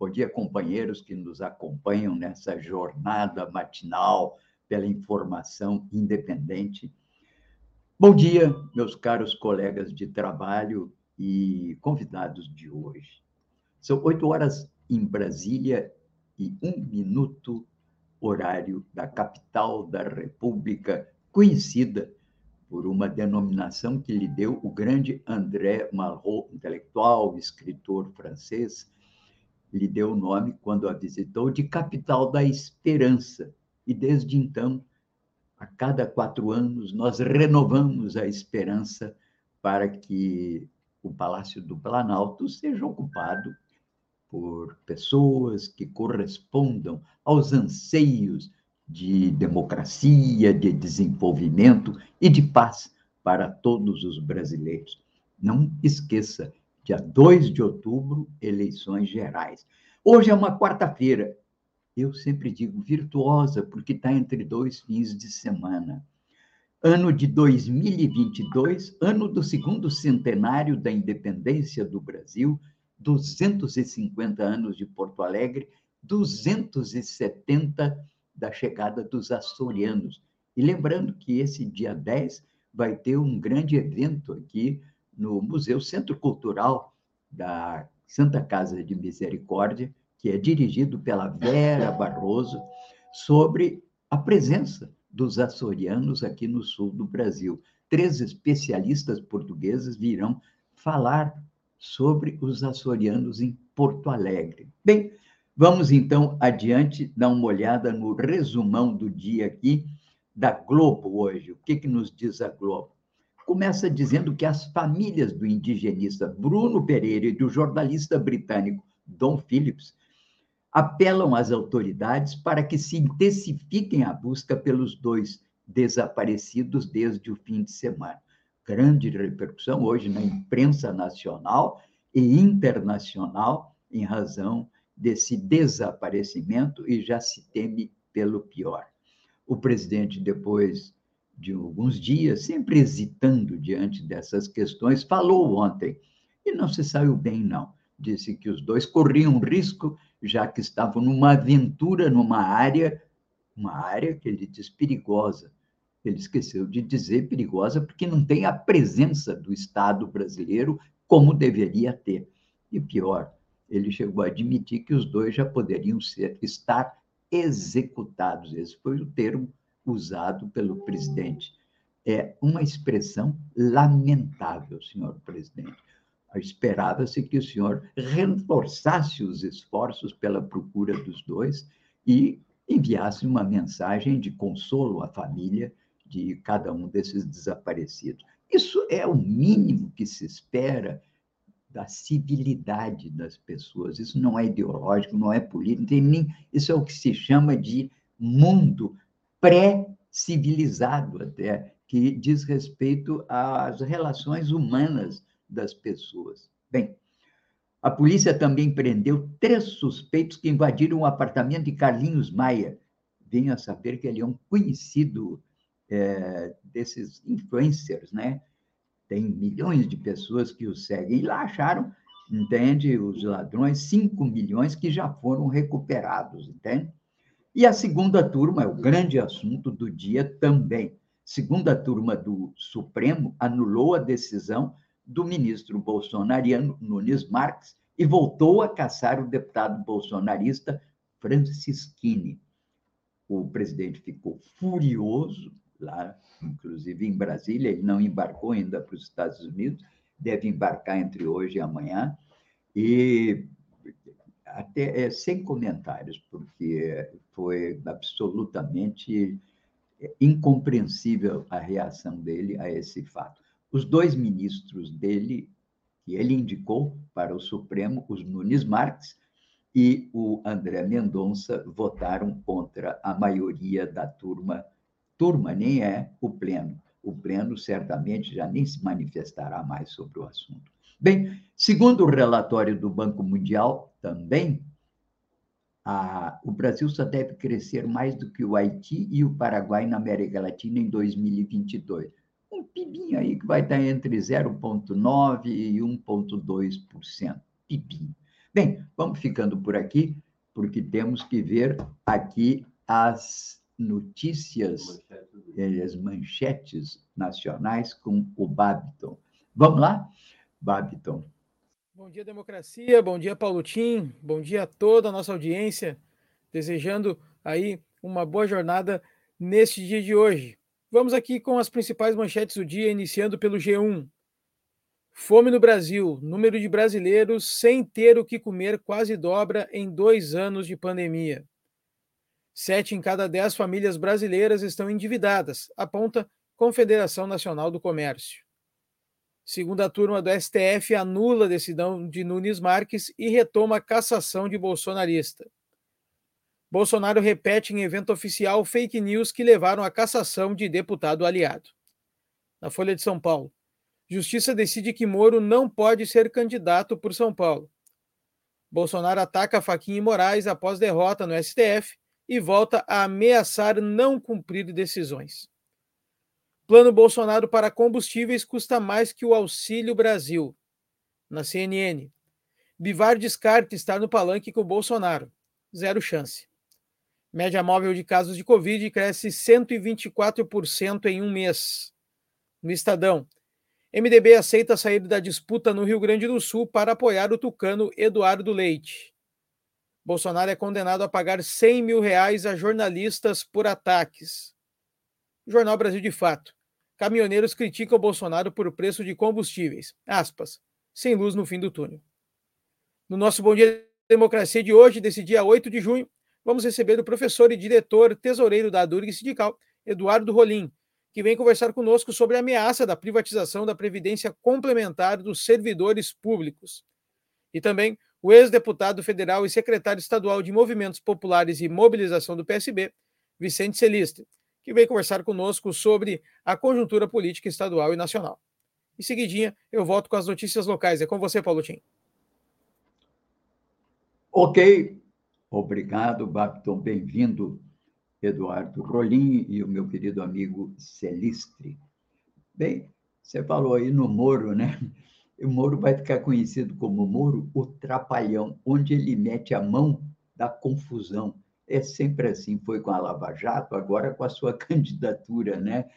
Bom dia, companheiros que nos acompanham nessa jornada matinal pela informação independente. Bom dia, meus caros colegas de trabalho e convidados de hoje. São oito horas em Brasília e um minuto, horário da capital da República, conhecida por uma denominação que lhe deu o grande André Malraux, intelectual, escritor francês, lhe deu o nome, quando a visitou, de Capital da Esperança. E desde então, a cada quatro anos, nós renovamos a esperança para que o Palácio do Planalto seja ocupado por pessoas que correspondam aos anseios de democracia, de desenvolvimento e de paz para todos os brasileiros. Não esqueça, dia 2 de outubro, eleições gerais. Hoje é uma quarta-feira. Eu sempre digo virtuosa, porque está entre dois fins de semana. Ano de 2022, ano do segundo centenário da independência do Brasil, 250 anos de Porto Alegre, 270 da chegada dos açorianos. E lembrando que esse dia 10 vai ter um grande evento aqui no Museu Centro Cultural da Santa Casa de Misericórdia, que é dirigido pela Vera Barroso, sobre a presença dos açorianos aqui no sul do Brasil. Três especialistas portugueses virão falar sobre os açorianos em Porto Alegre. Bem, vamos então adiante dar uma olhada no resumão do dia aqui da Globo hoje. O que, que nos diz a Globo? Começa dizendo que as famílias do indigenista Bruno Pereira e do jornalista britânico Don Phillips apelam às autoridades para que se intensifiquem a busca pelos dois desaparecidos desde o fim de semana. Grande repercussão hoje na imprensa nacional e internacional em razão desse desaparecimento e já se teme pelo pior. O presidente, depois de alguns dias, sempre hesitando diante dessas questões, falou ontem e não se saiu bem, não. Disse que os dois corriam risco, já que estavam numa aventura numa área, uma área que ele diz perigosa. Ele esqueceu de dizer perigosa porque não tem a presença do Estado brasileiro como deveria ter. E pior, ele chegou a admitir que os dois já poderiam ser, estar executados. Esse foi o termo usado pelo presidente. É uma expressão lamentável, senhor presidente. Esperava-se que o senhor reforçasse os esforços pela procura dos dois e enviasse uma mensagem de consolo à família de cada um desses desaparecidos. Isso é o mínimo que se espera da civilidade das pessoas. Isso não é ideológico, não é político, nem, isso é o que se chama de mundo pré-civilizado até, que diz respeito às relações humanas das pessoas. Bem, a polícia também prendeu três suspeitos que invadiram o apartamento de Carlinhos Maia. Venho a saber que ele é um conhecido é, desses influencers, né? Tem milhões de pessoas que o seguem. E lá acharam, entende, os ladrões, 5 milhões que já foram recuperados, entende? E a segunda turma é o grande assunto do dia também. Segunda turma do Supremo anulou a decisão do ministro bolsonariano Nunes Marques e voltou a caçar o deputado bolsonarista Francisquini. O presidente ficou furioso lá, inclusive em Brasília, ele não embarcou ainda para os Estados Unidos, deve embarcar entre hoje e amanhã, e até é, sem comentários, porque foi absolutamente incompreensível a reação dele a esse fato. Os dois ministros dele, que ele indicou para o Supremo, os Nunes Marques e o André Mendonça votaram contra a maioria da turma. Turma nem é o pleno. O pleno certamente já nem se manifestará mais sobre o assunto. Bem, segundo o relatório do Banco Mundial, também, a, o Brasil só deve crescer mais do que o Haiti e o Paraguai na América Latina em 2022. Um PIBinho aí que vai estar entre 0,9% e 1,2%. PIBinho. Bem, vamos ficando por aqui, porque temos que ver aqui as notícias, as manchetes nacionais com o Babiton. Vamos lá? Babiton. Bom dia, democracia. Bom dia, Paulo Tim. Bom dia a toda a nossa audiência. Desejando aí uma boa jornada neste dia de hoje. Vamos aqui com as principais manchetes do dia, iniciando pelo G1. Fome no Brasil. Número de brasileiros sem ter o que comer quase dobra em dois anos de pandemia. Sete em cada dez famílias brasileiras estão endividadas, aponta Confederação Nacional do Comércio. Segunda turma do STF anula a decisão de Nunes Marques e retoma a cassação de bolsonarista. Bolsonaro repete em evento oficial fake news que levaram à cassação de deputado aliado. Na Folha de São Paulo. Justiça decide que Moro não pode ser candidato por São Paulo. Bolsonaro ataca Faquinha e Moraes após derrota no STF e volta a ameaçar não cumprir decisões. Plano Bolsonaro para combustíveis custa mais que o Auxílio Brasil. Na CNN. Bivar descarta estar no palanque com Bolsonaro. Zero chance. Média móvel de casos de Covid cresce 124% em um mês. No Estadão. MDB aceita sair da disputa no Rio Grande do Sul para apoiar o tucano Eduardo Leite. Bolsonaro é condenado a pagar 100 mil reais a jornalistas por ataques. Jornal Brasil de Fato. Caminhoneiros criticam Bolsonaro por preço de combustíveis. Aspas. Sem luz no fim do túnel. No nosso Bom Dia Democracia de hoje, desse dia 8 de junho, vamos receber o professor e diretor tesoureiro da Durg Sindical, Eduardo Rolim, que vem conversar conosco sobre a ameaça da privatização da Previdência Complementar dos servidores públicos. E também o ex-deputado federal e secretário estadual de Movimentos Populares e Mobilização do PSB, Vicente Celiste, que vem conversar conosco sobre a conjuntura política estadual e nacional. Em seguidinha, eu volto com as notícias locais. É com você, Paulo Tim. Ok. Obrigado, Babton. Bem-vindo Eduardo Rolim e o meu querido amigo Celistre. Bem, você falou aí no Moro, né? O Moro vai ficar conhecido como Moro, o trapalhão, onde ele mete a mão da confusão. É sempre assim, foi com a Lava Jato, agora com a sua candidatura, né?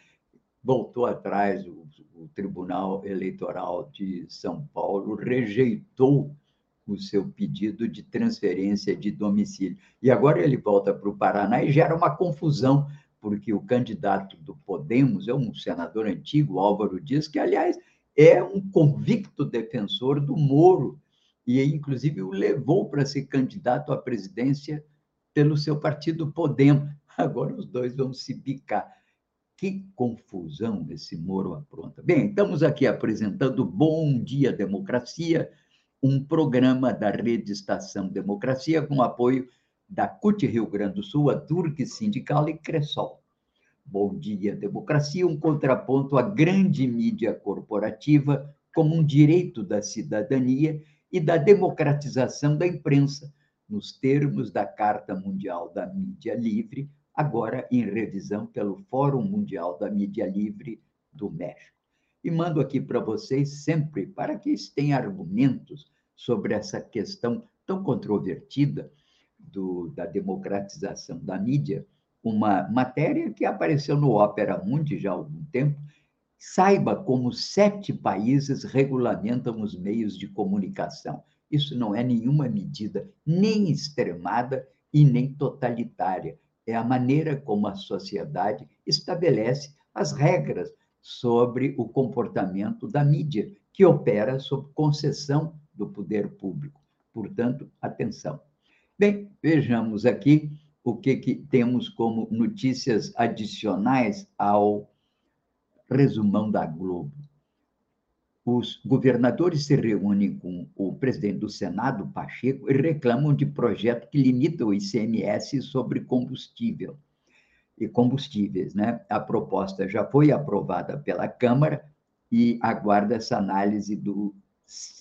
Voltou atrás, o, o Tribunal Eleitoral de São Paulo rejeitou o seu pedido de transferência de domicílio. E agora ele volta para o Paraná e gera uma confusão, porque o candidato do Podemos é um senador antigo, Álvaro Dias, que, aliás, é um convicto defensor do Moro, e inclusive o levou para ser candidato à presidência pelo seu partido Podemos. Agora os dois vão se picar. Que confusão esse Moro apronta. Bem, estamos aqui apresentando Bom Dia Democracia, um programa da Rede Estação Democracia com apoio da CUT Rio Grande do Sul, a Turque Sindical e Cressol. Bom dia, democracia, um contraponto à grande mídia corporativa como um direito da cidadania e da democratização da imprensa, nos termos da Carta Mundial da Mídia Livre, agora em revisão pelo Fórum Mundial da Mídia Livre do México. E mando aqui para vocês sempre, para que tenham argumentos sobre essa questão tão controvertida do, da democratização da mídia, uma matéria que apareceu no Opera Mundi já há algum tempo. Saiba como sete países regulamentam os meios de comunicação. Isso não é nenhuma medida nem extremada e nem totalitária. É a maneira como a sociedade estabelece as regras sobre o comportamento da mídia, que opera sob concessão do poder público. Portanto, atenção. Bem, vejamos aqui o que, que temos como notícias adicionais ao resumão da Globo. Os governadores se reúnem com o presidente do Senado, Pacheco, e reclamam de projeto que limita o ICMS sobre combustível e combustíveis. Né? A proposta já foi aprovada pela Câmara e aguarda essa análise do,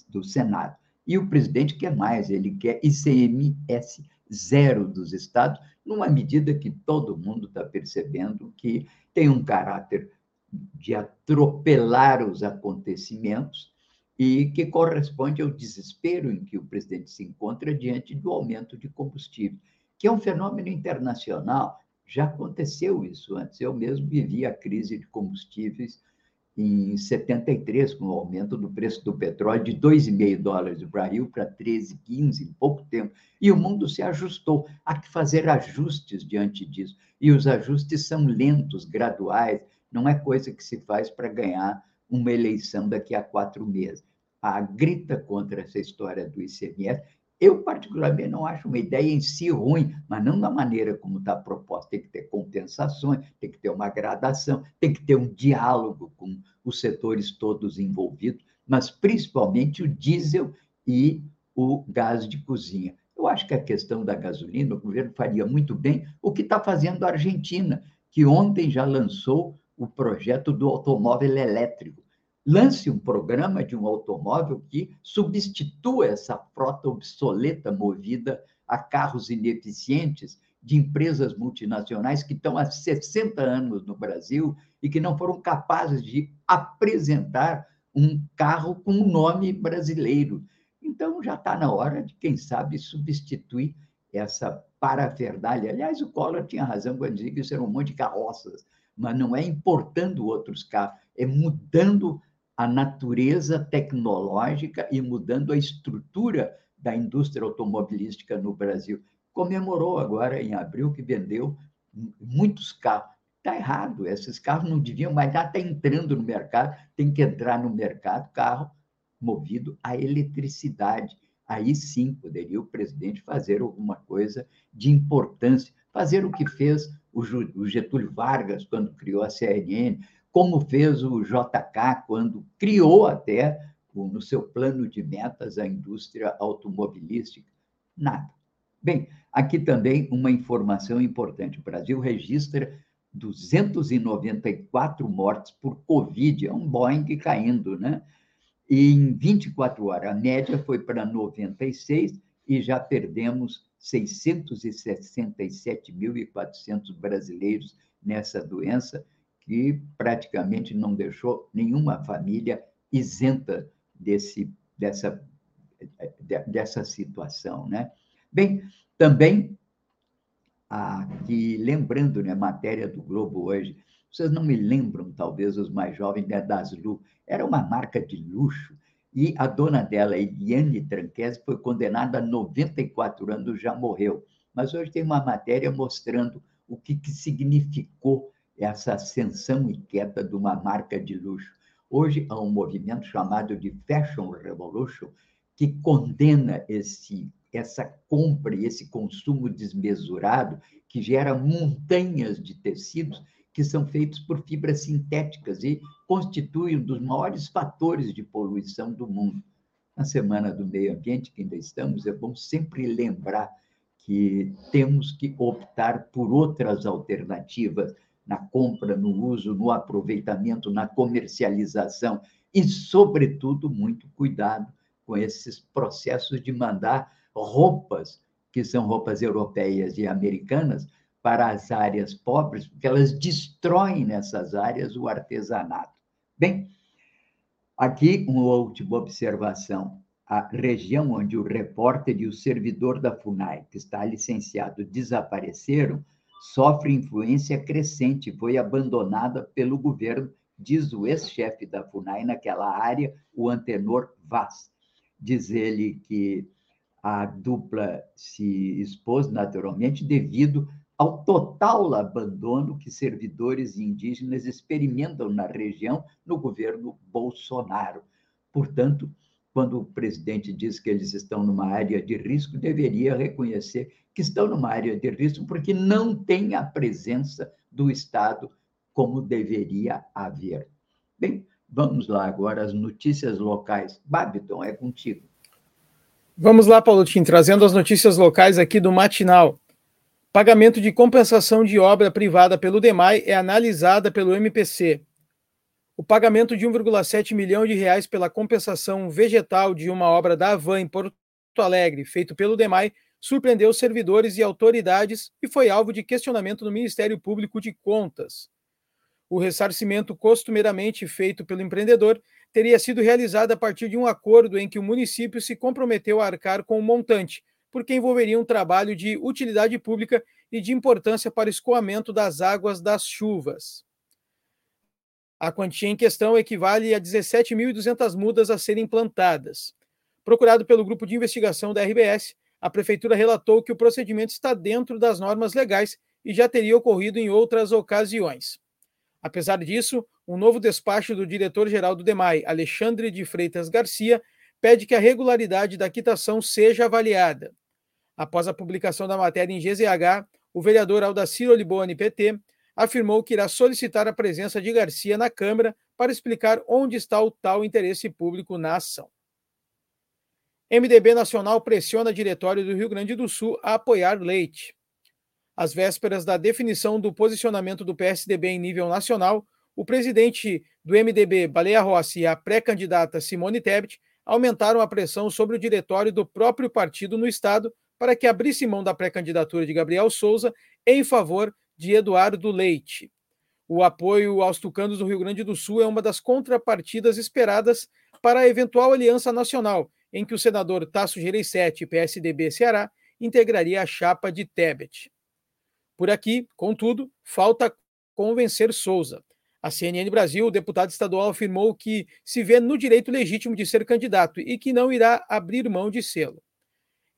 do Senado. E o presidente quer mais, ele quer ICMS zero dos estados, numa medida que todo mundo está percebendo que tem um caráter de atropelar os acontecimentos e que corresponde ao desespero em que o presidente se encontra diante do aumento de combustível, que é um fenômeno internacional. Já aconteceu isso antes. Eu mesmo vivi a crise de combustíveis em 73, com o aumento do preço do petróleo de 2,5 dólares o barril para 13, 15 em pouco tempo. E o mundo se ajustou. Há que fazer ajustes diante disso. E os ajustes são lentos, graduais, não é coisa que se faz para ganhar uma eleição daqui a quatro meses. A grita contra essa história do ICMS. Eu, particularmente, não acho uma ideia em si ruim, mas não da maneira como está proposta. Tem que ter compensações, tem que ter uma gradação, tem que ter um diálogo com os setores todos envolvidos, mas principalmente o diesel e o gás de cozinha. Eu acho que a questão da gasolina, o governo faria muito bem o que está fazendo a Argentina, que ontem já lançou o projeto do automóvel elétrico. Lance um programa de um automóvel que substitua essa frota obsoleta movida a carros ineficientes de empresas multinacionais que estão há 60 anos no Brasil e que não foram capazes de apresentar um carro com um nome brasileiro. Então, já está na hora de, quem sabe, substituir essa parafernália. Aliás, o Collor tinha razão quando dizia que isso era um monte de carroças mas não é importando outros carros, é mudando a natureza tecnológica e mudando a estrutura da indústria automobilística no Brasil. Comemorou agora, em abril, que vendeu muitos carros. Está errado, esses carros não deviam, mas já está entrando no mercado, tem que entrar no mercado carro movido a eletricidade. Aí sim poderia o presidente fazer alguma coisa de importância, fazer o que fez o Getúlio Vargas, quando criou a CNN, como fez o JK, quando criou até, no seu plano de metas, a indústria automobilística. Nada. Bem, aqui também uma informação importante: o Brasil registra 294 mortes por Covid, é um Boeing caindo, né? E em 24 horas, a média foi para 96 e já perdemos 667.400 brasileiros nessa doença, que praticamente não deixou nenhuma família isenta desse, dessa, dessa situação. Né? Bem, também aqui, lembrando, né, matéria do Globo hoje, vocês não me lembram, talvez, os mais jovens, né, das Lu, era uma marca de luxo, e a dona dela, Eliane Tranquese, foi condenada a 94 anos, já morreu. Mas hoje tem uma matéria mostrando o que, que significou essa ascensão e queda de uma marca de luxo. Hoje há um movimento chamado de Fashion Revolution que condena esse, essa compra e esse consumo desmesurado que gera montanhas de tecidos que são feitos por fibras sintéticas e constituem um dos maiores fatores de poluição do mundo. Na Semana do Meio Ambiente, que ainda estamos, é bom sempre lembrar que temos que optar por outras alternativas na compra, no uso, no aproveitamento, na comercialização e, sobretudo, muito cuidado com esses processos de mandar roupas, que são roupas europeias e americanas, para as áreas pobres, porque elas destroem nessas áreas o artesanato. Bem, aqui uma última observação. A região onde o repórter e o servidor da FUNAI, que está licenciado, desapareceram, sofre influência crescente, foi abandonada pelo governo, diz o ex-chefe da FUNAI naquela área, o Antenor Vaz. Diz ele que a dupla se expôs naturalmente devido ao total abandono que servidores indígenas experimentam na região no governo Bolsonaro. Portanto, quando o presidente diz que eles estão numa área de risco, deveria reconhecer que estão numa área de risco porque não tem a presença do Estado como deveria haver. Bem, Vamos lá agora, as notícias locais. Babiton, é contigo. Vamos lá, Paulo Tim, trazendo as notícias locais aqui do Matinal. Pagamento de compensação de obra privada pelo DEMAI é analisada pelo MPC. O pagamento de 1,7 milhão de reais pela compensação vegetal de uma obra da Avan em Porto Alegre, feito pelo DEMAI, surpreendeu servidores e autoridades e foi alvo de questionamento no Ministério Público de Contas. O ressarcimento costumeiramente feito pelo empreendedor teria sido realizado a partir de um acordo em que o município se comprometeu a arcar com o montante, porque envolveria um trabalho de utilidade pública e de importância para o escoamento das águas das chuvas. A quantia em questão equivale a 17.200 mudas a serem implantadas. Procurado pelo grupo de investigação da RBS, a prefeitura relatou que o procedimento está dentro das normas legais e já teria ocorrido em outras ocasiões. Apesar disso, um novo despacho do diretor-geral do DEMAI, Alexandre de Freitas Garcia, pede que a regularidade da quitação seja avaliada. Após a publicação da matéria em GZH, o vereador Aldacir Olibone, PT, afirmou que irá solicitar a presença de Garcia na Câmara para explicar onde está o tal interesse público na ação. MDB Nacional pressiona diretório do Rio Grande do Sul a apoiar Leite. Às vésperas da definição do posicionamento do PSDB em nível nacional, o presidente do MDB, Baleia Rossi, e a pré-candidata Simone Tebet aumentaram a pressão sobre o diretório do próprio partido no estado para que abrisse mão da pré-candidatura de Gabriel Souza em favor de Eduardo Leite. O apoio aos tucanos do Rio Grande do Sul é uma das contrapartidas esperadas para a eventual aliança nacional, em que o senador Tasso Gereissati, PSDB Ceará, integraria a chapa de Tebet. Por aqui, contudo, falta convencer Souza. A CNN Brasil, o deputado estadual afirmou que se vê no direito legítimo de ser candidato e que não irá abrir mão de sê-lo.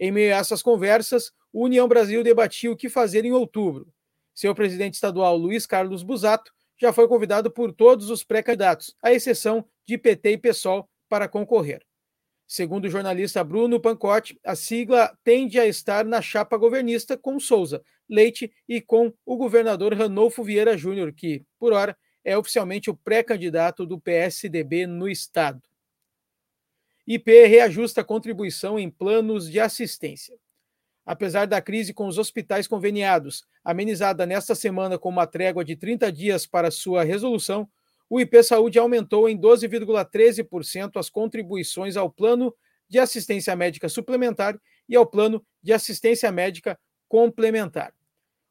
Em meio a essas conversas, o União Brasil debatia o que fazer em outubro. Seu presidente estadual, Luiz Carlos Busato, já foi convidado por todos os pré-candidatos, à exceção de PT e PSOL, para concorrer. Segundo o jornalista Bruno Pancotti, a sigla tende a estar na chapa governista com Souza, Leite e com o governador Ranolfo Vieira Júnior, que, por hora, é oficialmente o pré-candidato do PSDB no estado. IP reajusta a contribuição em planos de assistência. Apesar da crise com os hospitais conveniados, amenizada nesta semana com uma trégua de 30 dias para sua resolução, o IP Saúde aumentou em 12,13% as contribuições ao Plano de Assistência Médica Suplementar e ao Plano de Assistência Médica Complementar.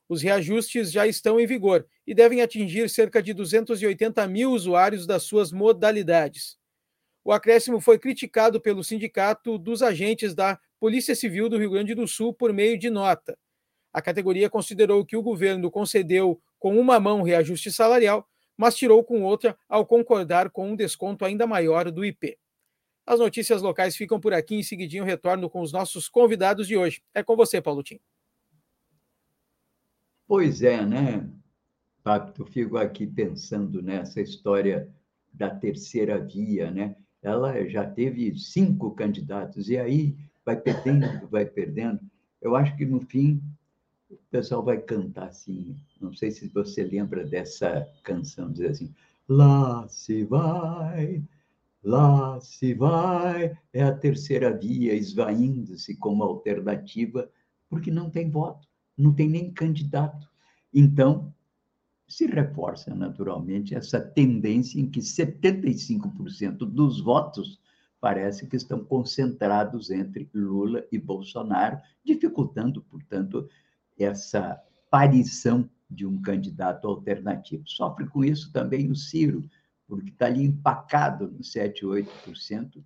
Os reajustes já estão em vigor e devem atingir cerca de 280 mil usuários das suas modalidades. O acréscimo foi criticado pelo Sindicato dos Agentes da Polícia Civil do Rio Grande do Sul por meio de nota. A categoria considerou que o governo concedeu com uma mão reajuste salarial, mas tirou com outra ao concordar com um desconto ainda maior do IP. As notícias locais ficam por aqui. Em seguidinho, retorno com os nossos convidados de hoje. É com você, Paulo Tim. Pois é, né? Eu fico aqui pensando nessa história da terceira via, né? Ela já teve cinco candidatos, e aí vai perdendo, vai perdendo. Eu acho que no fim o pessoal vai cantar assim. Não sei se você lembra dessa canção, diz assim: Lá se vai, lá se vai. É a terceira via esvaindo-se como alternativa, porque não tem voto, não tem nem candidato. Então, se reforça naturalmente essa tendência em que 75% dos votos parece que estão concentrados entre Lula e Bolsonaro, dificultando, portanto, essa aparição de um candidato alternativo. Sofre com isso também o Ciro, porque está ali empacado no 7, 8%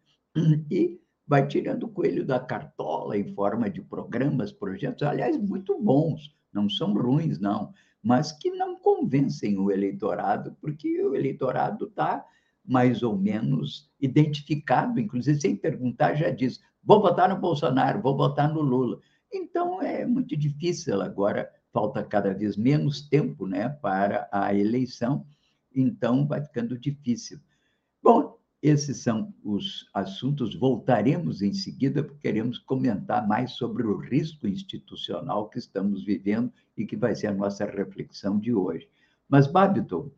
e vai tirando o coelho da cartola em forma de programas, projetos, aliás, muito bons, não são ruins, não, mas que não convencem o eleitorado, porque o eleitorado está mais ou menos identificado, inclusive sem perguntar, já diz: vou votar no Bolsonaro, vou votar no Lula. Então é muito difícil agora, falta cada vez menos tempo né, para a eleição, então vai ficando difícil. Esses são os assuntos. Voltaremos em seguida, porque queremos comentar mais sobre o risco institucional que estamos vivendo e que vai ser a nossa reflexão de hoje. Mas, Babiton,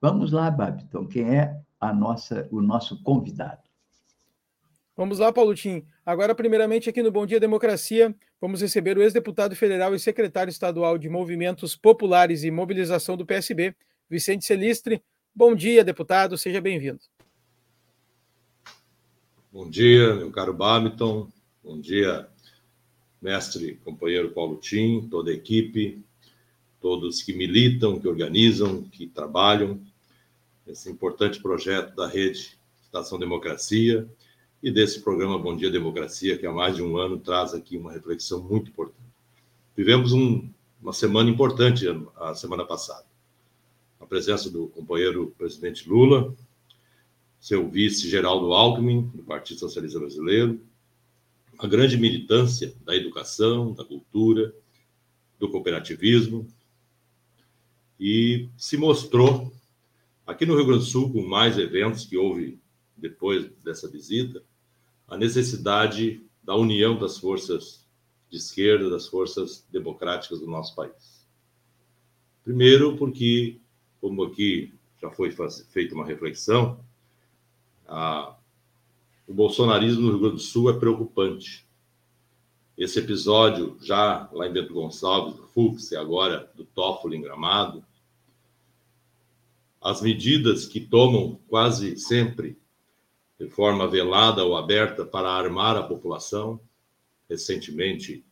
vamos lá, Babiton, quem é a nossa, o nosso convidado. Vamos lá, Paulo Tim. Agora, primeiramente, aqui no Bom Dia Democracia, vamos receber o ex-deputado federal e secretário estadual de Movimentos Populares e Mobilização do PSB, Vicente Celistre. Bom dia, deputado, seja bem-vindo. Bom dia, meu caro Babiton. Bom dia, mestre, companheiro Paulo Tim, toda a equipe, todos que militam, que organizam, que trabalham esse importante projeto da rede Estação Democracia e desse programa Bom Dia Democracia, que há mais de um ano traz aqui uma reflexão muito importante. Vivemos um, uma semana importante a semana passada. A presença do companheiro presidente Lula, seu vice Geraldo Alckmin, do Partido Socialista Brasileiro, a grande militância da educação, da cultura, do cooperativismo, e se mostrou, aqui no Rio Grande do Sul, com mais eventos que houve depois dessa visita, a necessidade da união das forças de esquerda, das forças democráticas do nosso país. Primeiro, porque, como aqui já foi feita uma reflexão, a, o bolsonarismo no Rio Grande do Sul é preocupante. Esse episódio, já lá em Bento Gonçalves, do Fux, e agora do Toffoli em Gramado, as medidas que tomam quase sempre de forma velada ou aberta para armar a população, recentemente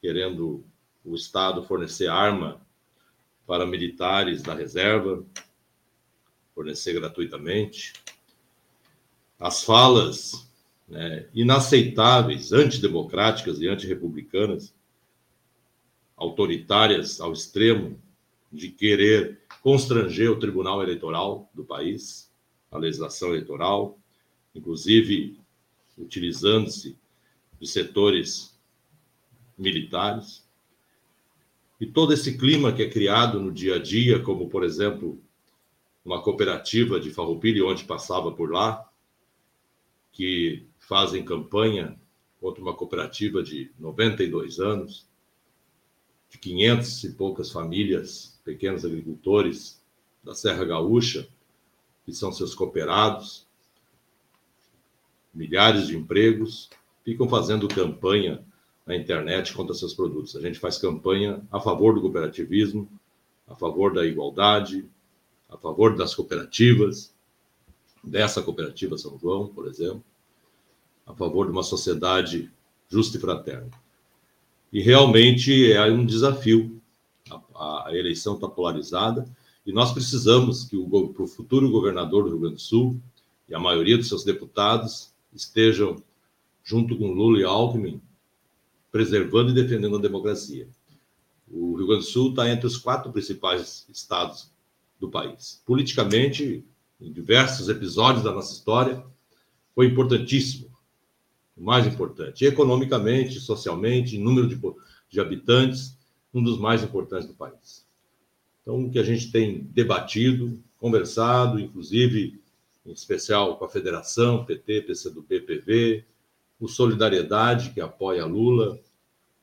querendo o Estado fornecer arma para militares da reserva, fornecer gratuitamente. As falas né, inaceitáveis, antidemocráticas e antirrepublicanas, autoritárias ao extremo, de querer constranger o Tribunal Eleitoral do país, a legislação eleitoral, inclusive utilizando-se de setores militares. E todo esse clima que é criado no dia a dia, como, por exemplo, uma cooperativa de Farroupilha, onde passava por lá, que fazem campanha contra uma cooperativa de 92 anos, de 500 e poucas famílias, pequenos agricultores da Serra Gaúcha, que são seus cooperados, milhares de empregos, ficam fazendo campanha na internet contra seus produtos. A gente faz campanha a favor do cooperativismo, a favor da igualdade, a favor das cooperativas, dessa cooperativa São João, por exemplo, a favor de uma sociedade justa e fraterna. E realmente é um desafio. A, a eleição está polarizada e nós precisamos que o, o futuro governador do Rio Grande do Sul e a maioria dos seus deputados estejam, junto com Lula e Alckmin, preservando e defendendo a democracia. O Rio Grande do Sul está entre os quatro principais estados do país. Politicamente, em diversos episódios da nossa história, foi importantíssimo, o mais importante. economicamente, socialmente, em número de, de habitantes, um dos mais importantes do país. Então, o que a gente tem debatido, conversado, inclusive em especial com a Federação, PT, PCdoB, PV, o Solidariedade, que apoia Lula,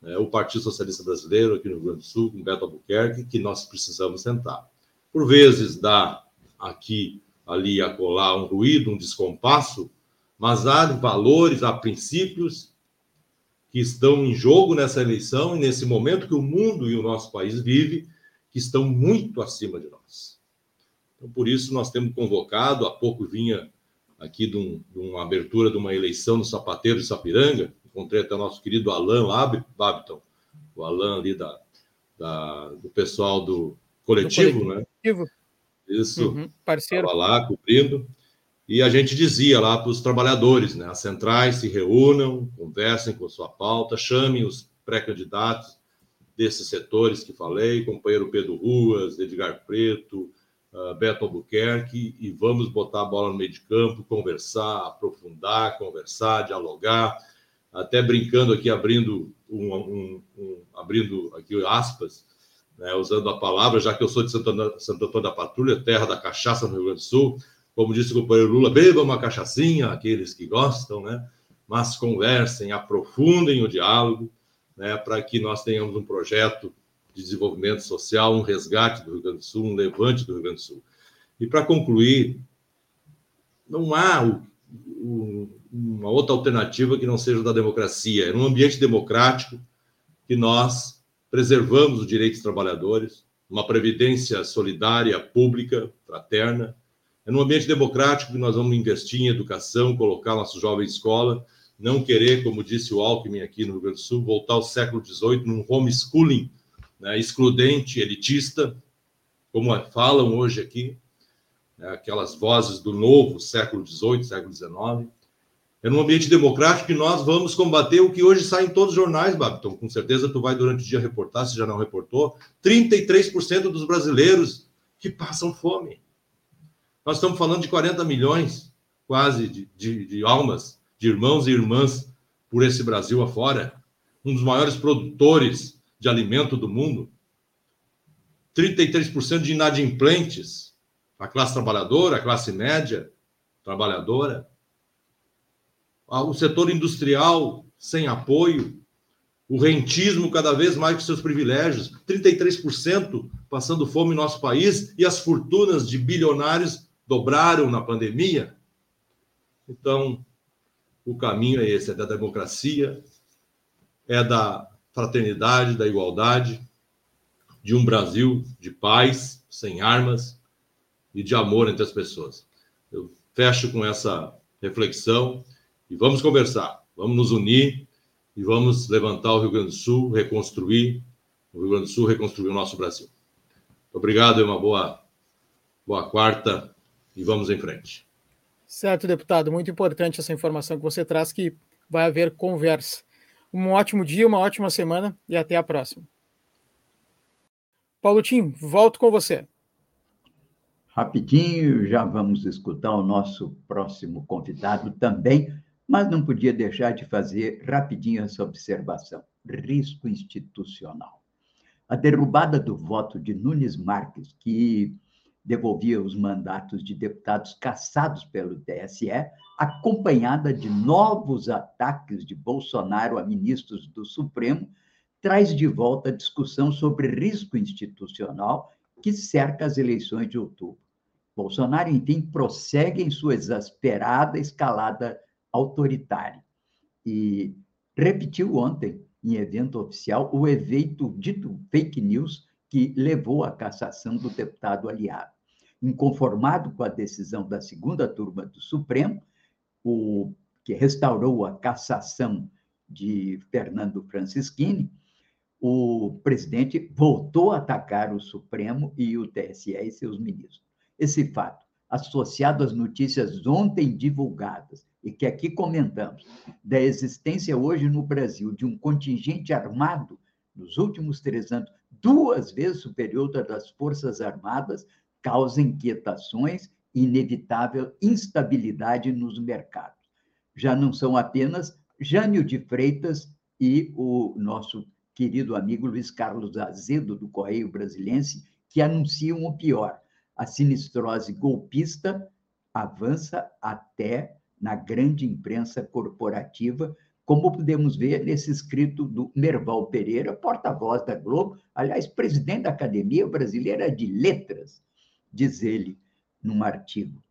né, o Partido Socialista Brasileiro aqui no Rio Grande do Sul, com Beto Albuquerque, que nós precisamos sentar. Por vezes dá aqui, ali, a colar um ruído, um descompasso, mas há valores, há princípios que estão em jogo nessa eleição e nesse momento que o mundo e o nosso país vive, que estão muito acima de nós. Então, por isso, nós temos convocado, há pouco vinha aqui de, um, de uma abertura de uma eleição no Sapateiro de Sapiranga, encontrei até o nosso querido Alan lá, Babiton, o Alan ali da, da, do pessoal do coletivo, do coletivo. né? Isso, uhum, parceiro. Estava lá cobrindo. E a gente dizia lá para os trabalhadores, né? As centrais se reúnam, conversem com sua pauta, chamem os pré-candidatos desses setores que falei, companheiro Pedro Ruas, Edgar Preto, uh, Beto Albuquerque e vamos botar a bola no meio de campo, conversar, aprofundar, conversar, dialogar, até brincando aqui, abrindo um, um, um abrindo aqui aspas, né, usando a palavra, já que eu sou de Santo Antônio, Santo Antônio da Patrulha, terra da cachaça no Rio Grande do Sul, como disse o companheiro Lula, beba uma cachaçinha, aqueles que gostam, né? Mas conversem, aprofundem o diálogo, né? Para que nós tenhamos um projeto de desenvolvimento social, um resgate do Rio Grande do Sul, um levante do Rio Grande do Sul. E para concluir, não há o, o, uma outra alternativa que não seja da democracia. É num ambiente democrático que nós preservamos os direitos dos trabalhadores, uma previdência solidária, pública, fraterna. É num ambiente democrático que nós vamos investir em educação, colocar nossos jovens em escola, não querer, como disse o Alckmin aqui no Rio Grande do Sul, voltar ao século XVIII num homeschooling né, excludente, elitista, como falam hoje aqui, né, aquelas vozes do novo século XVIII, século XIX. É num ambiente democrático que nós vamos combater o que hoje sai em todos os jornais, Babiton. Com certeza tu vai durante o dia reportar, se já não reportou, 33% dos brasileiros que passam fome. Nós estamos falando de 40 milhões, quase, de, de, de almas, de irmãos e irmãs por esse Brasil afora, um dos maiores produtores de alimento do mundo. 33% de inadimplentes, a classe trabalhadora, a classe média trabalhadora, o setor industrial sem apoio, o rentismo cada vez mais com seus privilégios, 33% passando fome no nosso país e as fortunas de bilionários dobraram na pandemia. Então, o caminho é esse, é da democracia, é da fraternidade, da igualdade, de um Brasil de paz, sem armas e de amor entre as pessoas. Eu fecho com essa reflexão e vamos conversar, vamos nos unir e vamos levantar o Rio Grande do Sul, reconstruir o Rio Grande do Sul, reconstruir o nosso Brasil. Obrigado e uma boa, boa quarta e vamos em frente. Certo, deputado. Muito importante essa informação que você traz, que vai haver conversa. Um ótimo dia, uma ótima semana e até a próxima. Paulo Tim, volto com você. Rapidinho, já vamos escutar o nosso próximo convidado também, mas não podia deixar de fazer rapidinho essa observação. Risco institucional. A derrubada do voto de Nunes Marques, que devolvia os mandatos de deputados cassados pelo TSE, acompanhada de novos ataques de Bolsonaro a ministros do Supremo, traz de volta a discussão sobre risco institucional que cerca as eleições de outubro. Bolsonaro, enfim, prossegue em sua exasperada escalada autoritária e repetiu ontem, em evento oficial, o evento dito fake news que levou à cassação do deputado aliado inconformado com a decisão da segunda turma do Supremo, o, que restaurou a cassação de Fernando Francischini, o presidente voltou a atacar o Supremo e o TSE e seus ministros. Esse fato, associado às notícias ontem divulgadas e que aqui comentamos, da existência hoje no Brasil de um contingente armado, nos últimos três anos, duas vezes superior das Forças Armadas, causa inquietações e inevitável instabilidade nos mercados. Já não são apenas Jânio de Freitas e o nosso querido amigo Luiz Carlos Azedo, do Correio Brasilense, que anunciam o pior. A sinistrose golpista avança até na grande imprensa corporativa, como podemos ver nesse escrito do Merval Pereira, porta-voz da Globo, aliás, presidente da Academia Brasileira de Letras, diz ele num artigo.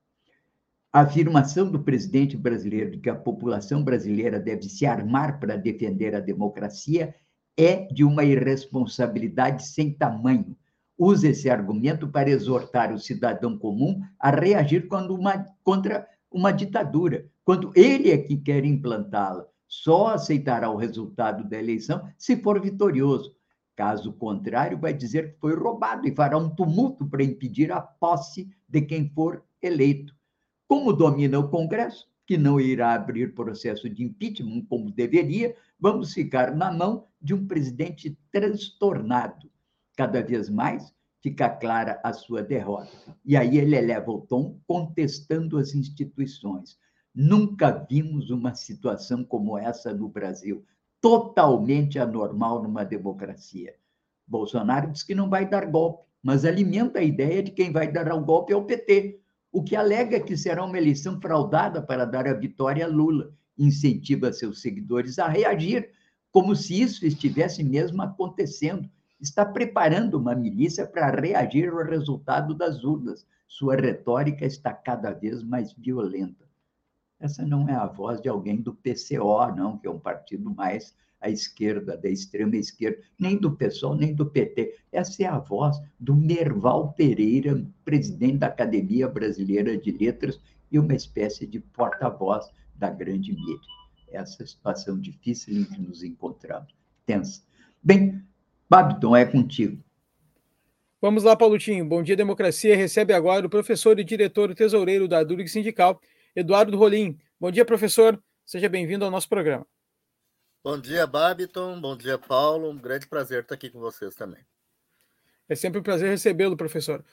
A afirmação do presidente brasileiro de que a população brasileira deve se armar para defender a democracia é de uma irresponsabilidade sem tamanho. Usa esse argumento para exortar o cidadão comum a reagir uma, contra uma ditadura, quando ele é que quer implantá-la. Só aceitará o resultado da eleição se for vitorioso. Caso contrário, vai dizer que foi roubado e fará um tumulto para impedir a posse de quem for eleito. Como domina o Congresso, que não irá abrir processo de impeachment como deveria, vamos ficar na mão de um presidente transtornado. Cada vez mais fica clara a sua derrota. E aí ele eleva o tom contestando as instituições. Nunca vimos uma situação como essa no Brasil totalmente anormal numa democracia. Bolsonaro diz que não vai dar golpe, mas alimenta a ideia de quem vai dar o golpe é o PT, o que alega que será uma eleição fraudada para dar a vitória a Lula. Incentiva seus seguidores a reagir, como se isso estivesse mesmo acontecendo. Está preparando uma milícia para reagir ao resultado das urnas. Sua retórica está cada vez mais violenta. Essa não é a voz de alguém do PCO, não, que é um partido mais à esquerda, da extrema esquerda, nem do PSOL, nem do PT. Essa é a voz do Merval Pereira, presidente da Academia Brasileira de Letras e uma espécie de porta-voz da grande mídia. Essa situação difícil em que nos encontramos, tensa. Bem, Babiton, é contigo. Vamos lá, Paulotinho. Bom dia, democracia. Recebe agora o professor e diretor tesoureiro da Durg Sindical, Eduardo Rolim. Bom dia, professor. Seja bem-vindo ao nosso programa. Bom dia, Babiton. Bom dia, Paulo. Um grande prazer estar aqui com vocês também. É sempre um prazer recebê-lo, professor.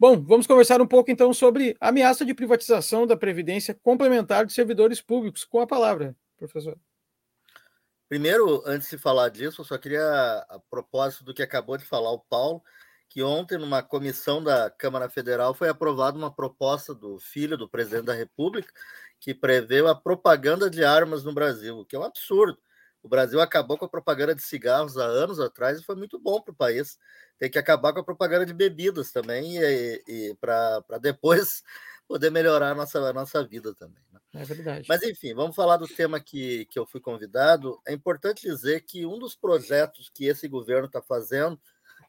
Bom, vamos conversar um pouco então sobre a ameaça de privatização da Previdência Complementar de Servidores Públicos. Com a palavra, professor. Primeiro, antes de falar disso, eu só queria, a propósito do que acabou de falar o Paulo, que ontem, numa comissão da Câmara Federal, foi aprovada uma proposta do filho do presidente da República que prevê a propaganda de armas no Brasil, o que é um absurdo. O Brasil acabou com a propaganda de cigarros há anos atrás e foi muito bom para o país. Tem que acabar com a propaganda de bebidas também, e, e para depois poder melhorar a nossa, a nossa vida também. É verdade. Mas, enfim, vamos falar do tema que, que eu fui convidado. É importante dizer que um dos projetos que esse governo está fazendo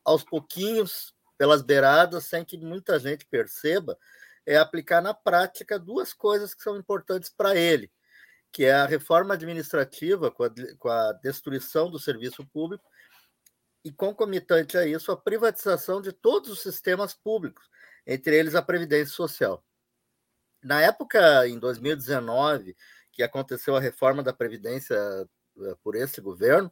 aos pouquinhos, pelas beiradas, sem que muita gente perceba, é aplicar na prática duas coisas que são importantes para ele, que é a reforma administrativa com a, com a destruição do serviço público e, concomitante a isso, a privatização de todos os sistemas públicos, entre eles a Previdência Social. Na época, em 2019, que aconteceu a reforma da Previdência eh, por esse governo,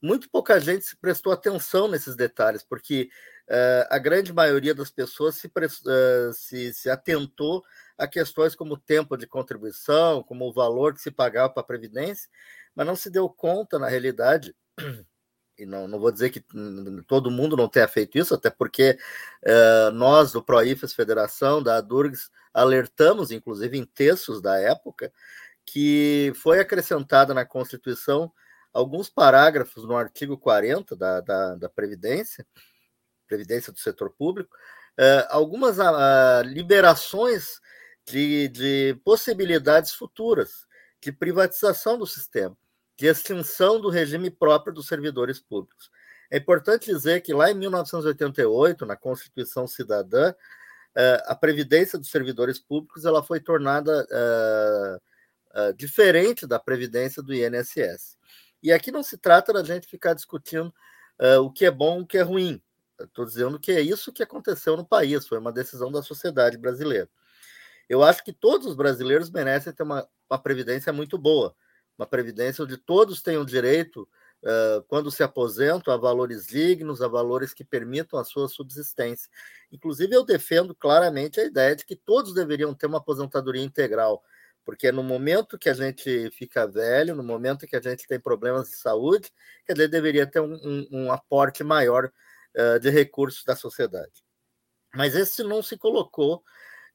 muito pouca gente se prestou atenção nesses detalhes, porque uh, a grande maioria das pessoas se, uh, se, se, atentou a questões como o tempo de contribuição, como o valor que se pagava para a Previdência, mas não se deu conta, na realidade, e não, não vou dizer que todo mundo não tenha feito isso, até porque uh, nós, do ProIFES Federação, da Durgs, alertamos, inclusive em textos da época, que foi acrescentada na Constituição alguns parágrafos no artigo 40 da, da, da Previdência, Previdência do Setor Público, uh, algumas uh, liberações de, de possibilidades futuras de privatização do sistema, de extinção do regime próprio dos servidores públicos. É importante dizer que lá em 1988, na Constituição Cidadã, uh, a previdência dos servidores públicos ela foi tornada diferente da previdência do INSS. E aqui não se trata da gente ficar discutindo o que é bom o que é ruim. Estou dizendo que é isso que aconteceu no país, foi uma decisão da sociedade brasileira. Eu acho que todos os brasileiros merecem ter uma, uma previdência muito boa, uma previdência onde todos tenham direito, quando se aposentam, a valores dignos, a valores que permitam a sua subsistência. Inclusive, eu defendo claramente a ideia de que todos deveriam ter uma aposentadoria integral, porque no momento que a gente fica velho, no momento que a gente tem problemas de saúde, quer dizer, deveria ter um, um, um aporte maior de recursos da sociedade. Mas esse não se colocou,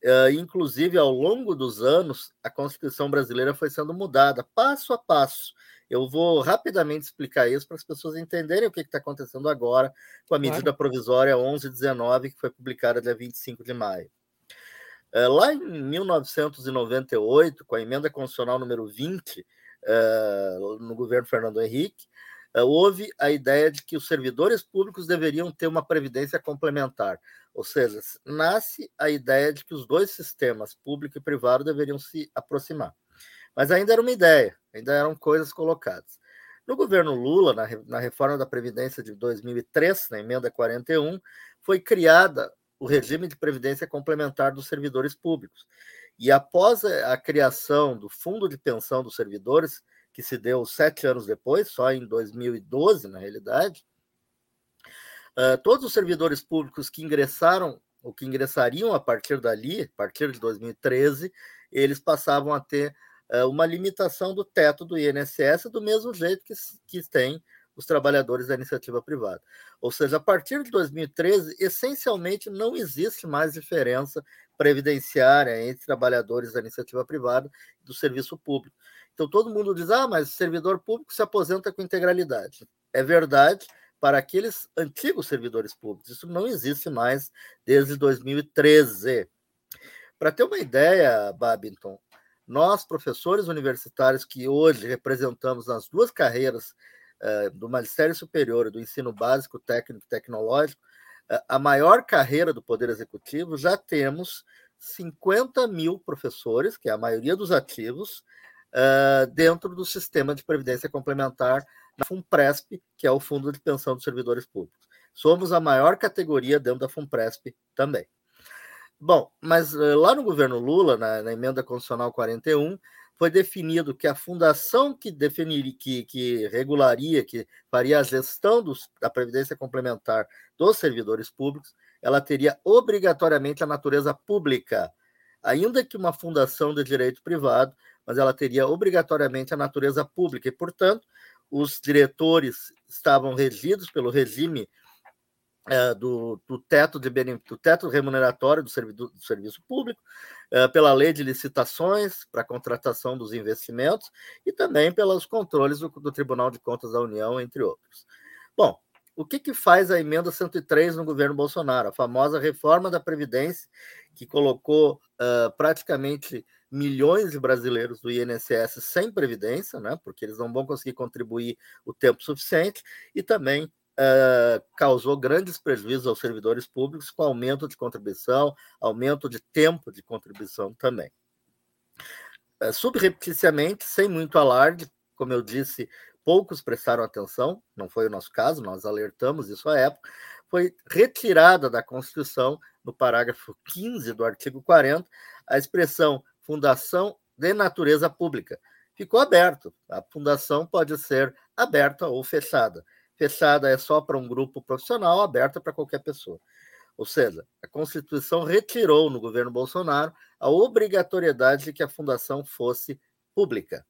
uh, inclusive ao longo dos anos, a Constituição brasileira foi sendo mudada passo a passo. Eu vou rapidamente explicar isso para as pessoas entenderem o que está acontecendo agora com a medida claro. provisória 1119, que foi publicada dia 25 de maio. Eh, lá em 1998, com a emenda constitucional número 20, eh, no governo Fernando Henrique, houve a ideia de que os servidores públicos deveriam ter uma previdência complementar, ou seja, nasce a ideia de que os dois sistemas, público e privado, deveriam se aproximar. Mas ainda era uma ideia, ainda eram coisas colocadas. No governo Lula, na, na reforma da Previdência de 2003, na emenda 41, foi criada o regime de previdência complementar dos servidores públicos. E após a criação do Fundo de Pensão dos Servidores, que se deu sete anos depois, só em 2012, na realidade, todos os servidores públicos que ingressaram, ou que ingressariam a partir dali, a partir de 2013, eles passavam a ter uma limitação do teto do INSS, do mesmo jeito que, que tem os trabalhadores da iniciativa privada. Ou seja, a partir de 2013, essencialmente não existe mais diferença previdenciária entre trabalhadores da iniciativa privada e do serviço público. Então todo mundo diz: ah, mas o servidor público se aposenta com integralidade. É verdade para aqueles antigos servidores públicos. Isso não existe mais desde 2013. Para ter uma ideia, Babington, nós, professores universitários que hoje representamos nas duas carreiras uh, do Magistério Superior do Ensino Básico, Técnico e Tecnológico, uh, a maior carreira do Poder Executivo, já temos 50 mil professores, que é a maioria dos ativos, uh, dentro do sistema de previdência complementar na FUNPRESP, que é o Fundo de Pensão dos Servidores Públicos. Somos a maior categoria dentro da FUNPRESP também. Bom, mas lá no governo Lula, na, na, emenda constitucional 41, foi definido que a fundação que definiria, que, que regularia, que faria a gestão dos, da previdência complementar dos servidores públicos, ela teria obrigatoriamente a natureza pública, ainda que uma fundação de direito privado, mas ela teria obrigatoriamente a natureza pública. E, portanto, os diretores estavam regidos pelo regime é, do, do, teto de do teto remuneratório do, servidor, do serviço público, é, pela lei de licitações para contratação dos investimentos e também pelos controles do, do, Tribunal de Contas da União, entre outros. Bom, o que, que faz a emenda 103 no governo Bolsonaro? A famosa reforma da Previdência, que colocou uh, praticamente milhões de brasileiros do INSS sem previdência, né, porque eles não vão conseguir contribuir o tempo suficiente, e também uh, causou grandes prejuízos aos servidores públicos com aumento de contribuição, aumento de tempo de contribuição também. Uh, subrepticiamente, sem muito alarde, como eu disse, poucos prestaram atenção, não foi o nosso caso, nós alertamos isso à época, foi retirada da Constituição, no parágrafo 15 do artigo 40, a expressão fundação de natureza pública. Ficou aberto. A fundação pode ser aberta ou fechada. Fechada é só para um grupo profissional, aberta para qualquer pessoa. Ou seja, a Constituição retirou no governo Bolsonaro a obrigatoriedade de que a fundação fosse pública.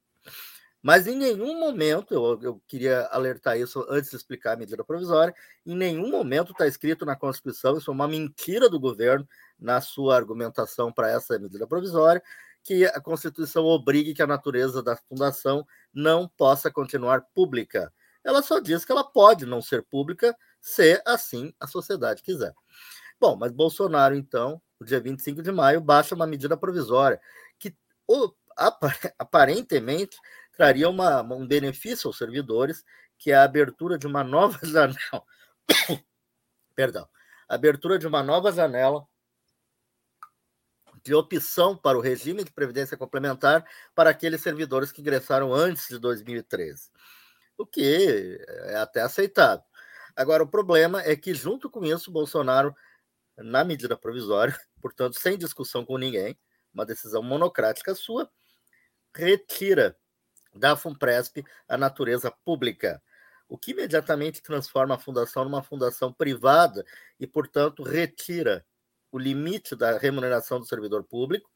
Mas em nenhum momento, eu, eu, queria alertar isso antes de explicar a medida provisória, em nenhum momento está escrito na Constituição, isso é uma mentira do governo na sua argumentação para essa medida provisória, que a Constituição obrigue que a natureza da fundação não possa continuar pública. Ela só diz que ela pode não ser pública se assim a sociedade quiser. Bom, mas Bolsonaro, então, no dia 25 de maio, baixa uma medida provisória que aparentemente traria uma, um benefício aos servidores, que é a abertura de uma nova janela. Perdão. Abertura de uma nova janela de opção para o regime de previdência complementar para aqueles servidores que ingressaram antes de 2013, o que é até aceitável. Agora, o problema é que, junto com isso, Bolsonaro, na medida provisória, portanto, sem discussão com ninguém, uma decisão monocrática sua, retira da FUNPRESP a natureza pública, o que imediatamente transforma a fundação numa fundação privada e, portanto, retira o limite da remuneração do servidor público,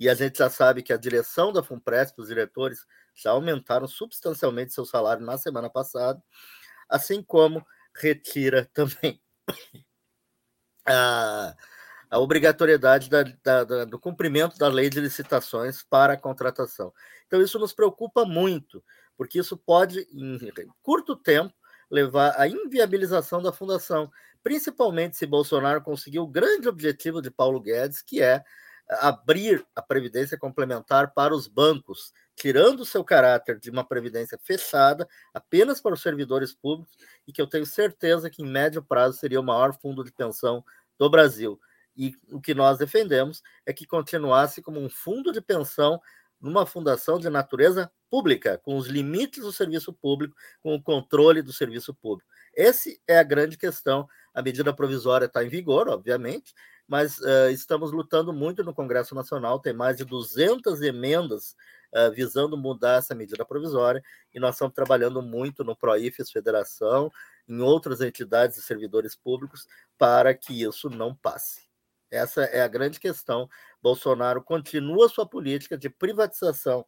e a gente já sabe que a direção da FUNPRESP, os diretores, já aumentaram substancialmente seu salário na semana passada, assim como retira também a, a obrigatoriedade da, da, da, do cumprimento da lei de licitações para a contratação. Então, isso nos preocupa muito, porque isso pode, em curto tempo, levar à inviabilização da fundação, principalmente se Bolsonaro conseguir o grande objetivo de Paulo Guedes, que é abrir a previdência complementar para os bancos, tirando o seu caráter de uma previdência fechada apenas para os servidores públicos e que eu tenho certeza que em médio prazo seria o maior fundo de pensão do Brasil. E o que nós defendemos é que continuasse como um fundo de pensão numa fundação de natureza pública, com os limites do serviço público, com o controle do serviço público. Essa é a grande questão. A medida provisória está em vigor, obviamente, mas uh, estamos lutando muito no Congresso Nacional. Tem mais de 200 emendas uh, visando mudar essa medida provisória, e nós estamos trabalhando muito no PROIFES Federação, em outras entidades e servidores públicos, para que isso não passe. Essa é a grande questão. Bolsonaro continua sua política de privatização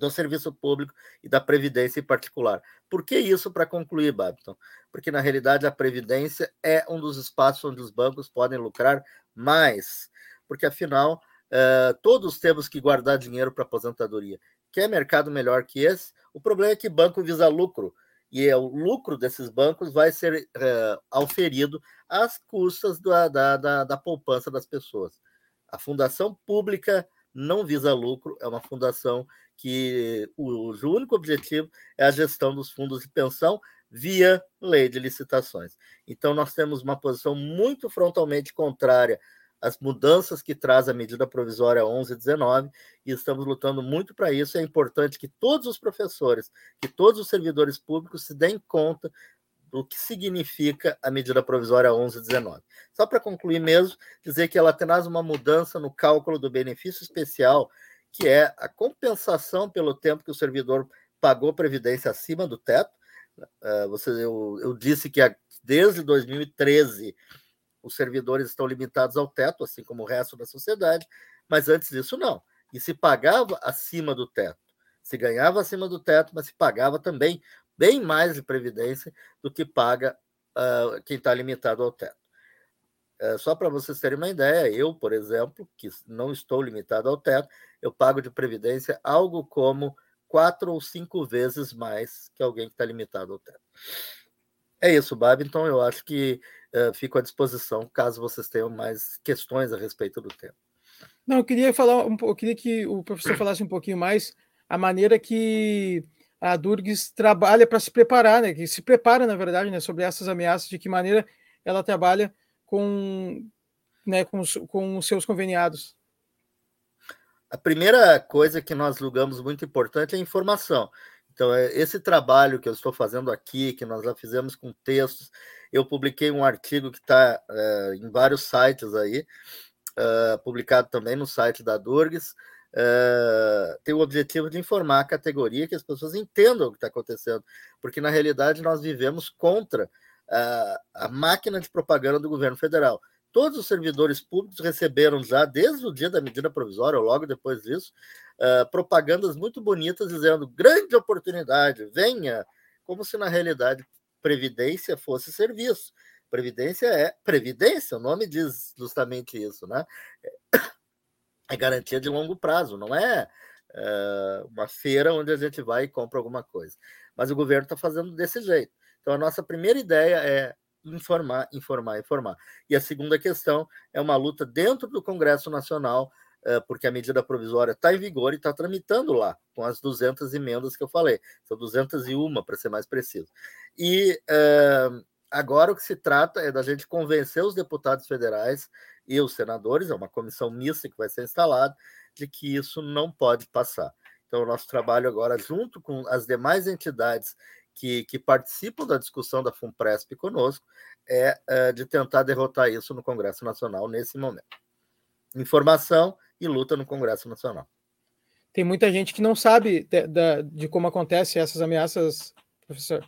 do serviço público e da previdência em particular. Por que isso para concluir, Babton? Porque na realidade a previdência é um dos espaços onde os bancos podem lucrar mais, porque afinal uh, todos temos que guardar dinheiro para aposentadoria. Quer mercado melhor que esse? O problema é que banco visa lucro e é o lucro desses bancos vai ser uh, auferido às custas da, da, da, da poupança das pessoas. A fundação pública não visa lucro, é uma fundação que o, único objetivo é a gestão dos fundos de pensão via lei de licitações. Então, nós temos uma posição muito frontalmente contrária às mudanças que traz a medida provisória 1119 e estamos lutando muito para isso. É importante que todos os professores, que todos os servidores públicos se deem conta do que significa a medida provisória 1119. Só para concluir mesmo, dizer que ela traz uma mudança no cálculo do benefício especial, que é a compensação pelo tempo que o servidor pagou previdência acima do teto. Uh, você, eu, eu disse que a, desde 2013 os servidores estão limitados ao teto, assim como o resto da sociedade, mas antes disso não. E se pagava acima do teto, se ganhava acima do teto, mas se pagava também bem mais de previdência do que paga uh, quem está limitado ao teto. Uh, só para vocês terem uma ideia, eu, por exemplo, que não estou limitado ao teto, eu pago de previdência algo como quatro ou cinco vezes mais que alguém que está limitado ao teto. É isso, Babi. Então, eu acho que uh, fico à disposição caso vocês tenham mais questões a respeito do tema. Não, eu queria falar um eu queria que o professor falasse um pouquinho mais a maneira que a Durgues trabalha para se preparar, né? Que se prepara, na verdade, né, sobre essas ameaças, de que maneira ela trabalha com, né, com, os, com os seus conveniados. A primeira coisa que nós julgamos muito importante é a informação. Então, é esse trabalho que eu estou fazendo aqui, que nós já fizemos com textos, eu publiquei um artigo que está é, em vários sites aí, é, publicado também no site da Durgues, uh, tem o objetivo de informar a categoria que as pessoas entendam o que está acontecendo, porque na realidade nós vivemos contra a máquina de propaganda do governo federal. Todos os servidores públicos receberam já, desde o dia da medida provisória, ou logo depois disso, uh, propagandas muito bonitas dizendo grande oportunidade, venha, como se na realidade previdência fosse serviço. Previdência é previdência, o nome diz justamente isso, né? é garantia de longo prazo, não é, é, uma feira onde a gente vai e compra alguma coisa. Mas o governo está fazendo desse jeito. Então, a nossa primeira ideia é informar, informar, informar. E a segunda questão é uma luta dentro do Congresso Nacional, é, porque a medida provisória está em vigor e está tramitando lá, com as 200 emendas que eu falei. São 201, para ser mais preciso. E é, agora o que se trata é da gente convencer os deputados federais e os senadores, é uma comissão mista que vai ser instalada, de que isso não pode passar. Então, o nosso trabalho agora, junto com as demais entidades que, que participam da discussão da FUNPRESP conosco, é, é de tentar derrotar isso no Congresso Nacional nesse momento. Informação e luta no Congresso Nacional. Tem muita gente que não sabe de, de, de como acontecem essas ameaças, professor.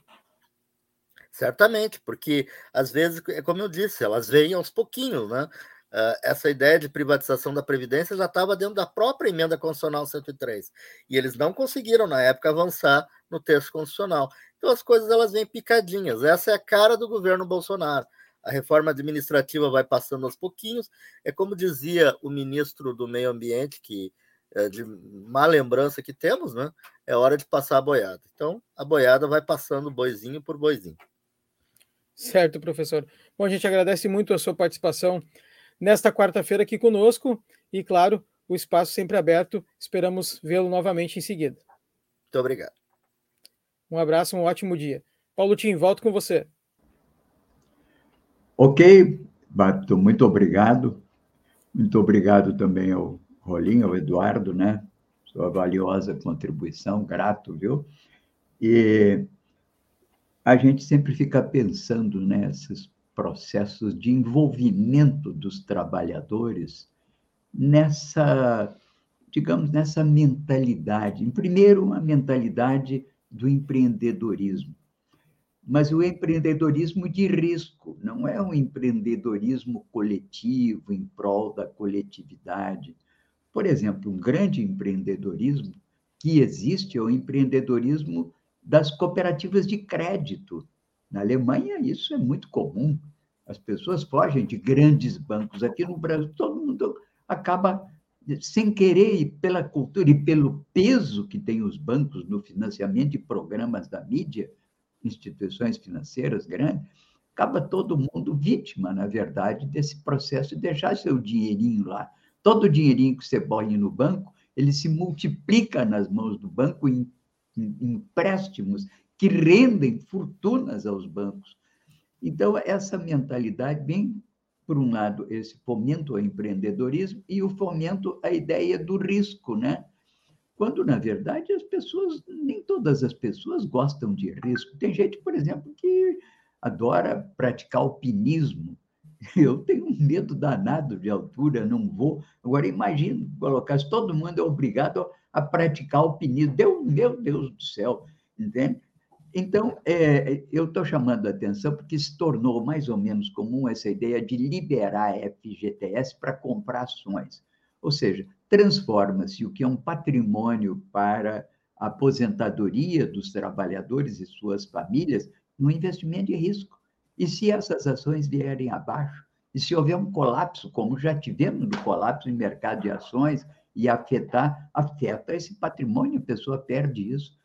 Certamente, porque às vezes, é como eu disse, elas vêm aos pouquinhos, né? Uh, essa ideia de privatização da Previdência já estava dentro da própria emenda constitucional 103. E eles não conseguiram, na época, avançar no texto constitucional. Então as coisas elas vêm picadinhas. Essa é a cara do governo Bolsonaro. A reforma administrativa vai passando aos pouquinhos. É como dizia o ministro do Meio Ambiente, que é de má lembrança que temos, né? É hora de passar a boiada. Então, a boiada vai passando boizinho por boizinho. Certo, professor. Bom, a gente agradece muito a sua participação nesta quarta-feira aqui conosco e, claro, o espaço sempre aberto. Esperamos vê-lo novamente em seguida. Muito obrigado. Um abraço, um ótimo dia. Paulo Tim, volto com você. Ok, Bato, muito obrigado. Muito obrigado também ao Rolinho, ao Eduardo, né? Sua valiosa contribuição, grato, viu? E a gente sempre fica pensando nesses processos de envolvimento dos trabalhadores nessa, digamos, nessa mentalidade. Em primeiro, uma mentalidade do empreendedorismo. Mas o empreendedorismo de risco, não é um empreendedorismo coletivo em prol da coletividade. Por exemplo, um grande empreendedorismo que existe é o empreendedorismo das cooperativas de crédito, na Alemanha, isso é muito comum. As pessoas fogem de grandes bancos. Aqui no Brasil, todo mundo acaba, sem querer, e pela cultura e pelo peso que tem os bancos no financiamento de programas da mídia, instituições financeiras grandes, acaba todo mundo vítima, na verdade, desse processo de deixar seu dinheirinho lá todo o dinheirinho que você põe no banco, ele se multiplica nas mãos do banco em empréstimos que rendem fortunas aos bancos. Então, essa mentalidade, bem por um lado, esse fomento ao empreendedorismo e o fomento à ideia do risco, né? Quando, na verdade, as pessoas, nem todas as pessoas gostam de risco. Tem gente, por exemplo, que adora praticar alpinismo. Eu tenho um medo danado de altura, não vou. Agora, imagine colocar, se todo mundo é obrigado a praticar alpinismo. Deus, meu Deus do céu, entende? Então, é, eu estou chamando a atenção porque se tornou mais ou menos comum essa ideia de liberar a FGTS para comprar ações. Ou seja, transforma-se o que é um patrimônio para a aposentadoria dos trabalhadores e suas famílias num investimento de risco. E se essas ações vierem abaixo? E se houver um colapso, como já tivemos no colapso em mercado de ações, e afetar, afeta esse patrimônio, a pessoa perde isso.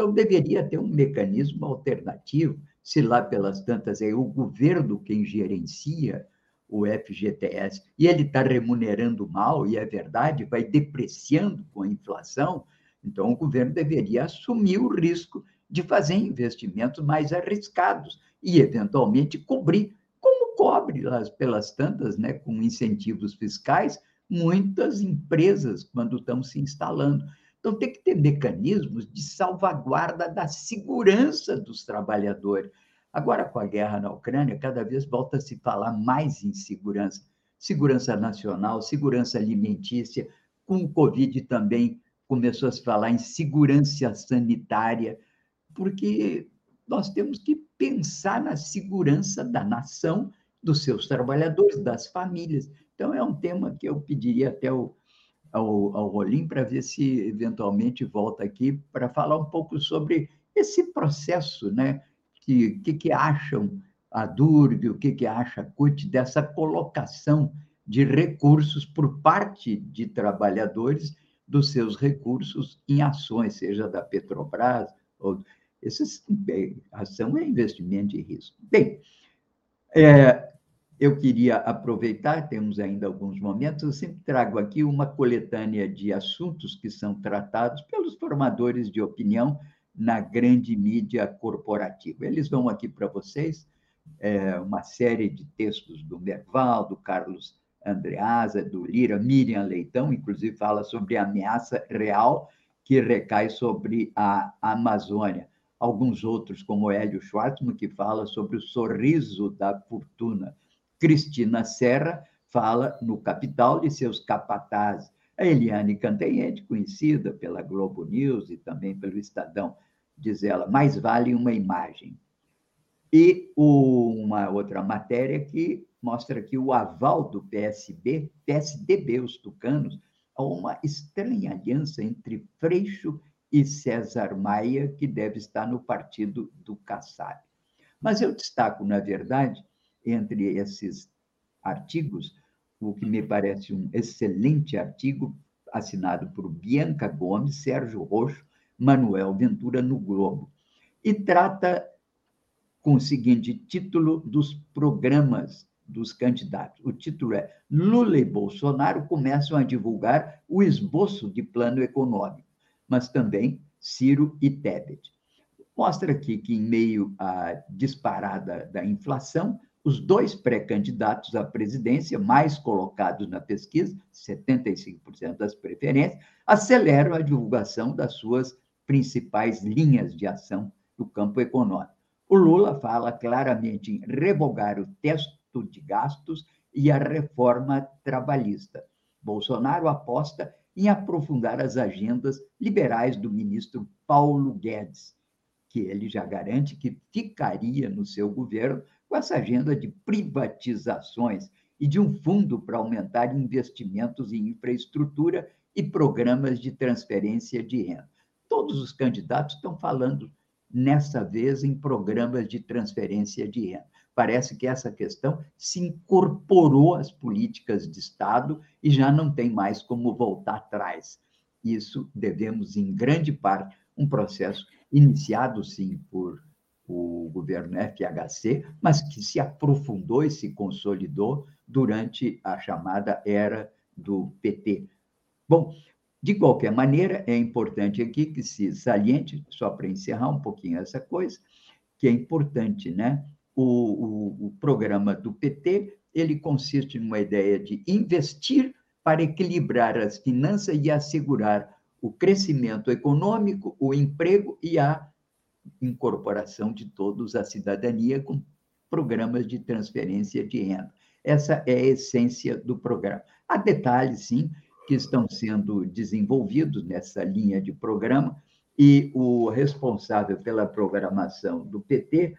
Então, deveria ter um mecanismo alternativo, se lá pelas tantas é o governo quem gerencia o FGTS e ele está remunerando mal, e é verdade, vai depreciando com a inflação, então o governo deveria assumir o risco de fazer investimentos mais arriscados e, eventualmente, cobrir, como cobre pelas tantas, né, com incentivos fiscais, muitas empresas quando estão se instalando. Então, tem que ter mecanismos de salvaguarda da segurança dos trabalhadores. Agora, com a guerra na Ucrânia, cada vez volta a se falar mais em segurança. Segurança nacional, segurança alimentícia. Com o Covid também começou a se falar em segurança sanitária, porque nós temos que pensar na segurança da nação, dos seus trabalhadores, das famílias. Então, é um tema que eu pediria até o ao, ao Rolim para ver se eventualmente volta aqui para falar um pouco sobre esse processo, né? Que que, que acham a Durg, o que, que acha a CUT dessa colocação de recursos por parte de trabalhadores dos seus recursos em ações, seja da Petrobras ou esses bem, ação é investimento de risco. Bem, é, eu queria aproveitar, temos ainda alguns momentos, eu sempre trago aqui uma coletânea de assuntos que são tratados pelos formadores de opinião na grande mídia corporativa. Eles vão aqui para vocês, é, uma série de textos do Merval, do Carlos Andreasa, do Lira, Miriam Leitão, inclusive fala sobre a ameaça real que recai sobre a Amazônia. Alguns outros, como Hélio Schwartzman, que fala sobre o sorriso da fortuna. Cristina Serra fala no Capital de seus capatazes. A Eliane Cantanhede, conhecida pela Globo News e também pelo Estadão, diz ela, mais vale uma imagem. E uma outra matéria que mostra que o aval do PSB, PSDB, os tucanos, a uma estranha aliança entre Freixo e César Maia, que deve estar no partido do Kassab. Mas eu destaco, na verdade, entre esses artigos, o que me parece um excelente artigo, assinado por Bianca Gomes, Sérgio Roxo, Manuel Ventura, no Globo. E trata com o seguinte título dos programas dos candidatos. O título é Lula e Bolsonaro começam a divulgar o esboço de plano econômico, mas também Ciro e Tebet. Mostra aqui que, em meio à disparada da inflação, os dois pré-candidatos à presidência, mais colocados na pesquisa, 75% das preferências, aceleram a divulgação das suas principais linhas de ação no campo econômico. O Lula fala claramente em revogar o teto de gastos e a reforma trabalhista. Bolsonaro aposta em aprofundar as agendas liberais do ministro Paulo Guedes, que ele já garante que ficaria no seu governo com essa agenda de privatizações e de um fundo para aumentar investimentos em infraestrutura e programas de transferência de renda. Todos os candidatos estão falando nessa vez em programas de transferência de renda. Parece que essa questão se incorporou às políticas de Estado e já não tem mais como voltar atrás. Isso devemos, em grande parte, um processo iniciado, sim, por o governo FHC, mas que se aprofundou e se consolidou durante a chamada era do PT. Bom, de qualquer maneira, é importante aqui que se saliente, só para encerrar um pouquinho essa coisa, que é importante, né? O, o, o programa do PT ele consiste numa ideia de investir para equilibrar as finanças e assegurar o crescimento econômico, o emprego e a incorporação de todos à cidadania com programas de transferência de renda. Essa é a essência do programa. Há detalhes, sim, que estão sendo desenvolvidos nessa linha de programa, e o responsável pela programação do PT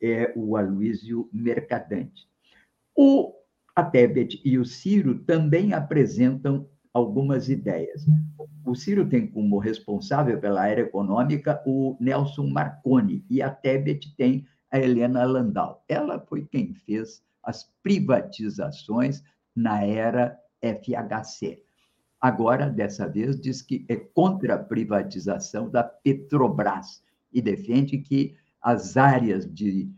é o Aloysio Mercadante. O a Tebet e o Ciro também apresentam algumas ideias. O Ciro tem como responsável pela área econômica o Nelson Marconi e a Tebet tem a Helena Landau. Ela foi quem fez as privatizações na era FHC. Agora, dessa vez, diz que é contra a privatização da Petrobras e defende que as áreas de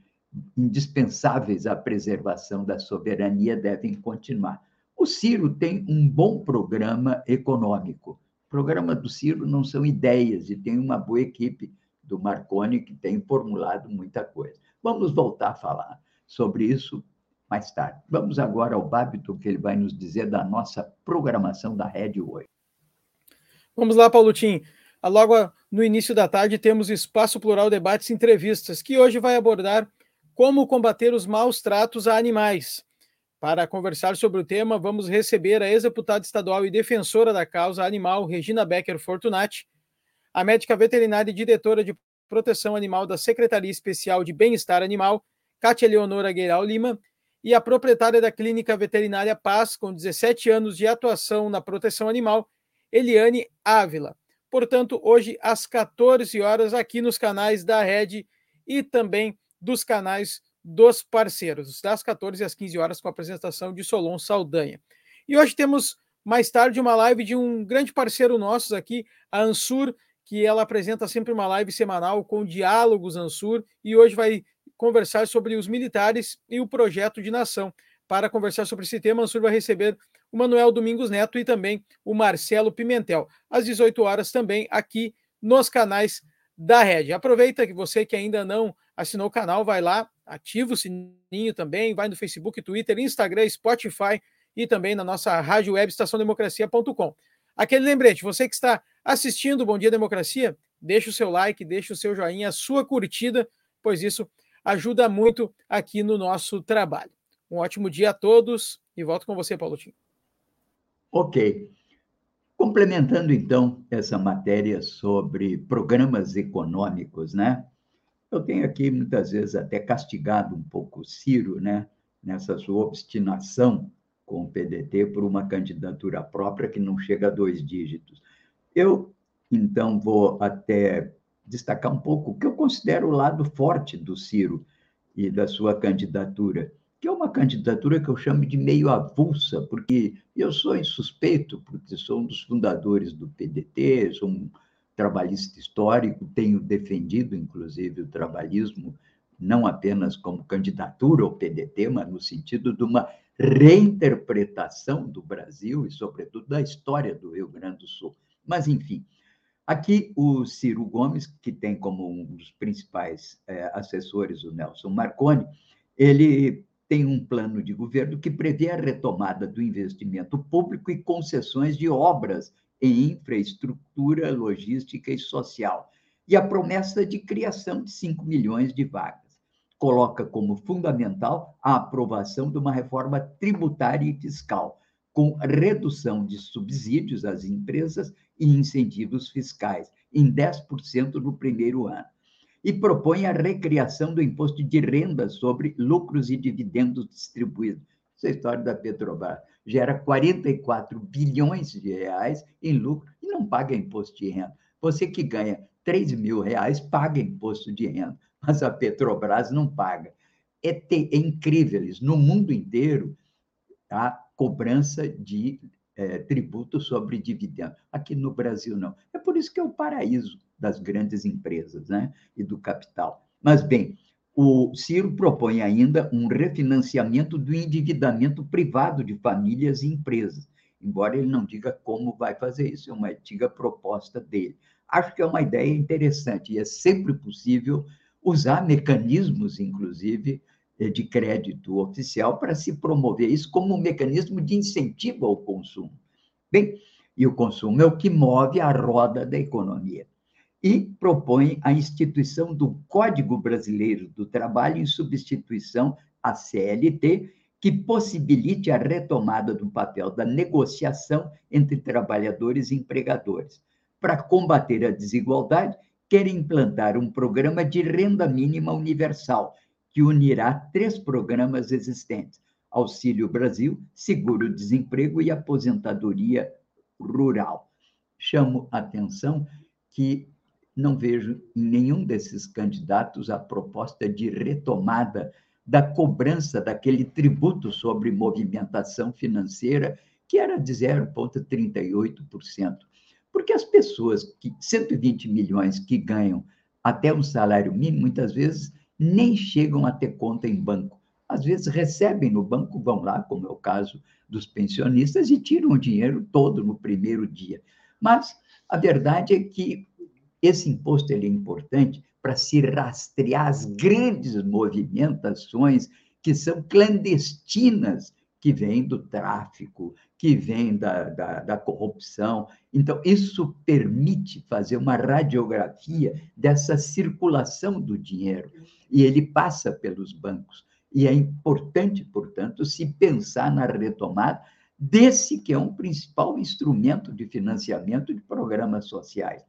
indispensáveis à preservação da soberania devem continuar. O Ciro tem um bom programa econômico. O programa do Ciro não são ideias, e tem uma boa equipe do Marconi que tem formulado muita coisa. Vamos voltar a falar sobre isso mais tarde. Vamos agora ao Babito, que ele vai nos dizer da nossa programação da Rede hoje. Vamos lá, Paulo Tim. Logo no início da tarde temos Espaço Plural Debates e Entrevistas, que hoje vai abordar como combater os maus tratos a animais. Para conversar sobre o tema, vamos receber a ex-deputada estadual e defensora da causa animal, Regina Becker Fortunati, a médica veterinária e diretora de proteção animal da Secretaria Especial de Bem-Estar Animal, Cátia Leonora Gueiral Lima, e a proprietária da Clínica Veterinária Paz, com 17 anos de atuação na proteção animal, Eliane Ávila. Portanto, hoje às 14 horas, aqui nos canais da Rede e também dos canais dos parceiros, das 14 às 15 horas, com a apresentação de Solon Saldanha. E hoje temos mais tarde uma live de um grande parceiro nosso aqui, a Ansur, que ela apresenta sempre uma live semanal com diálogos Ansur, e hoje vai conversar sobre os militares e o projeto de nação. Para conversar sobre esse tema, Ansur vai receber o Manuel Domingos Neto e também o Marcelo Pimentel, às 18 horas também aqui nos canais da Rede. Aproveita que você que ainda não assinou o canal, vai lá, ativa o sininho também, vai no Facebook, Twitter, Instagram, Spotify e também na nossa rádio web estaçãodemocracia.com. Aquele lembrete, você que está assistindo Bom Dia Democracia, deixa o seu like, deixa o seu joinha, a sua curtida, pois isso ajuda muito aqui no nosso trabalho. Um ótimo dia a todos e volto com você, Paulo Tim. Ok. Complementando, então, essa matéria sobre programas econômicos, né? Eu tenho aqui, muitas vezes, até castigado um pouco o Ciro, né? Nessa sua obstinação com o PDT por uma candidatura própria que não chega a dois dígitos. Eu, então, vou até destacar um pouco o que eu considero o lado forte do Ciro e da sua candidatura que é uma candidatura que eu chamo de meio avulsa, porque eu sou insuspeito, porque sou um dos fundadores do PDT, sou um trabalhista histórico, tenho defendido, inclusive, o trabalhismo, não apenas como candidatura ao PDT, mas no sentido de uma reinterpretação do Brasil e, sobretudo, da história do Rio Grande do Sul. Mas, enfim, aqui o Ciro Gomes, que tem como um dos principais é, assessores o Nelson Marconi, ele tem um plano de governo que prevê a retomada do investimento público e concessões de obras em infraestrutura, logística e social, e a promessa de criação de 5 milhões de vagas. Coloca como fundamental a aprovação de uma reforma tributária e fiscal, com redução de subsídios às empresas e incentivos fiscais em 10% no primeiro ano e propõe a recriação do imposto de renda sobre lucros e dividendos distribuídos. Essa história da Petrobras gera 44 bilhões de reais em lucro e não paga imposto de renda. Você que ganha 3 mil reais paga imposto de renda, mas a Petrobras não paga. É, é incrível isso. No mundo inteiro, a cobrança de é, tributo sobre dividendos. Aqui no Brasil, não. É por isso que é o paraíso das grandes empresas né? e do capital. Mas, bem, o Ciro propõe ainda um refinanciamento do endividamento privado de famílias e empresas embora ele não diga como vai fazer isso, é uma antiga proposta dele. Acho que é uma ideia interessante e é sempre possível usar mecanismos, inclusive, eh, de crédito oficial para se promover isso como um mecanismo de incentivo ao consumo. Bem, e o consumo é o que move a roda da economia. E propõe a instituição do Código Brasileiro do Trabalho em substituição à CLT, que possibilite a retomada do papel da negociação entre trabalhadores e empregadores. Para combater a desigualdade, quer implantar um programa de renda mínima universal, que unirá três programas existentes: Auxílio Brasil, Seguro-Desemprego e Aposentadoria Rural. Chamo a atenção que não vejo em nenhum desses candidatos a proposta de retomada da cobrança daquele tributo sobre movimentação financeira, que era de 0,38%. Porque as pessoas, que 120 milhões que ganham até um salário mínimo, muitas vezes nem chegam a ter conta em banco. Às vezes recebem no banco, vão lá, como é o caso dos pensionistas, e tiram o dinheiro todo no primeiro dia. Mas a verdade é que esse imposto ele é importante para se rastrear as grandes movimentações que são clandestinas, que vêm do tráfico, que vêm da, da, da, corrupção. Então, isso permite fazer uma radiografia dessa circulação do dinheiro, e ele passa pelos bancos. E é importante, portanto, se pensar na retomada desse que é um principal instrumento de financiamento de programas sociais.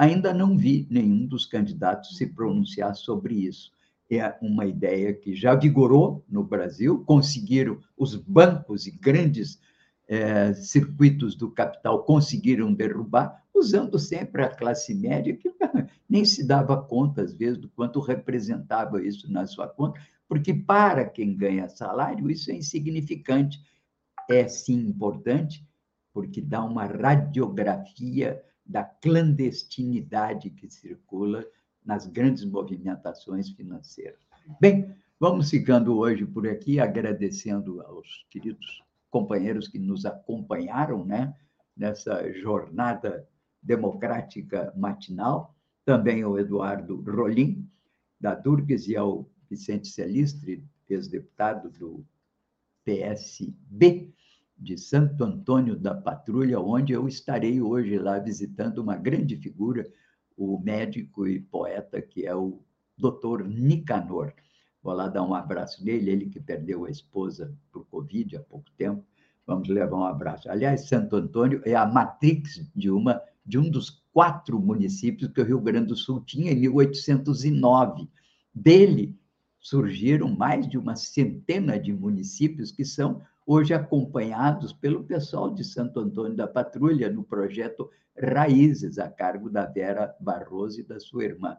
Ainda não vi nenhum dos candidatos se pronunciar sobre isso. É uma ideia que já vigorou no Brasil, conseguiram os bancos e grandes é, circuitos do capital conseguiram derrubar, usando sempre a classe média, que nem se dava conta, às vezes, do quanto representava isso na sua conta, porque para quem ganha salário, isso é insignificante. É sim importante, porque dá uma radiografia da clandestinidade que circula nas grandes movimentações financeiras. Bem, vamos ficando hoje por aqui, agradecendo aos queridos companheiros que nos acompanharam né, nessa jornada democrática matinal, também ao Eduardo Rolim, da Durgues, e ao Vicente Celistre, ex-deputado do PSB, de Santo Antônio da Patrulha, onde eu estarei hoje lá visitando uma grande figura, o médico e poeta que é o Dr. Nicanor. Vou lá dar um abraço nele, ele que perdeu a esposa por Covid há pouco tempo. Vamos levar um abraço. Aliás, Santo Antônio é a matrix de uma de um dos quatro municípios que o Rio Grande do Sul tinha em 1809. Dele surgiram mais de uma centena de municípios que são hoje acompanhados pelo pessoal de Santo Antônio da Patrulha no projeto Raízes, a cargo da Vera Barroso e da sua irmã.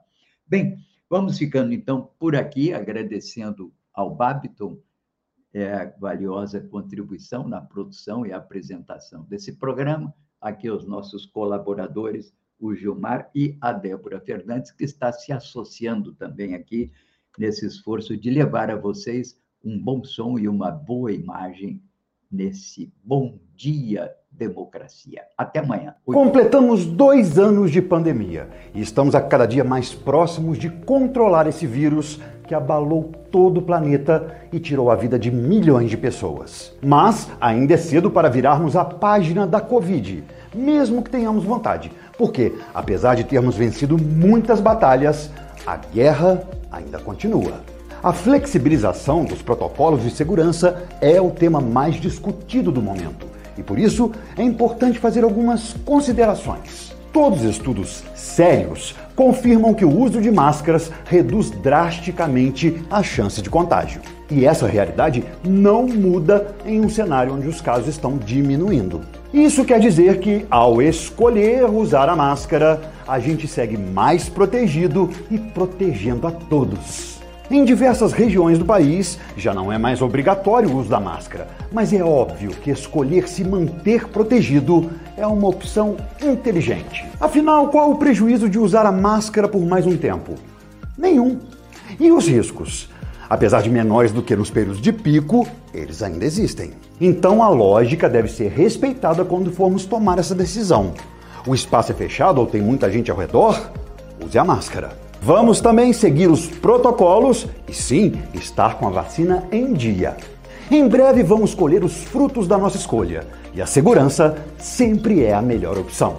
Bem, vamos ficando então por aqui, agradecendo ao Babiton é, a valiosa contribuição na produção e apresentação desse programa, aqui os nossos colaboradores, o Gilmar e a Débora Fernandes, que está se associando também aqui nesse esforço de levar a vocês um bom som e uma boa imagem nesse Bom Dia Democracia. Até amanhã. Completamos dois anos de pandemia e estamos a cada dia mais próximos de controlar esse vírus que abalou todo o planeta e tirou a vida de milhões de pessoas. Mas ainda é cedo para virarmos a página da Covid, mesmo que tenhamos vontade, porque apesar de termos vencido muitas batalhas, a guerra ainda continua. A flexibilização dos protocolos de segurança é o tema mais discutido do momento e por isso é importante fazer algumas considerações. Todos os estudos sérios confirmam que o uso de máscaras reduz drasticamente a chance de contágio. E essa realidade não muda em um cenário onde os casos estão diminuindo. Isso quer dizer que, ao escolher usar a máscara, a gente segue mais protegido e protegendo a todos. Em diversas regiões do país, já não é mais obrigatório o uso da máscara, mas é óbvio que escolher se manter protegido é uma opção inteligente. Afinal, qual o prejuízo de usar a máscara por mais um tempo? Nenhum. E os riscos? Apesar de menores do que nos períodos de pico, eles ainda existem. Então a lógica deve ser respeitada quando formos tomar essa decisão. O espaço é fechado ou tem muita gente ao redor? Use a máscara. Vamos também seguir os protocolos e sim, estar com a vacina em dia. Em breve vamos colher os frutos da nossa escolha e a segurança sempre é a melhor opção.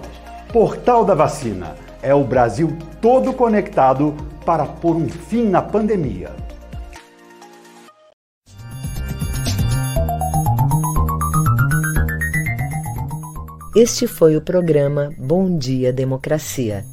Portal da Vacina é o Brasil todo conectado para pôr um fim na pandemia. Este foi o programa Bom Dia Democracia.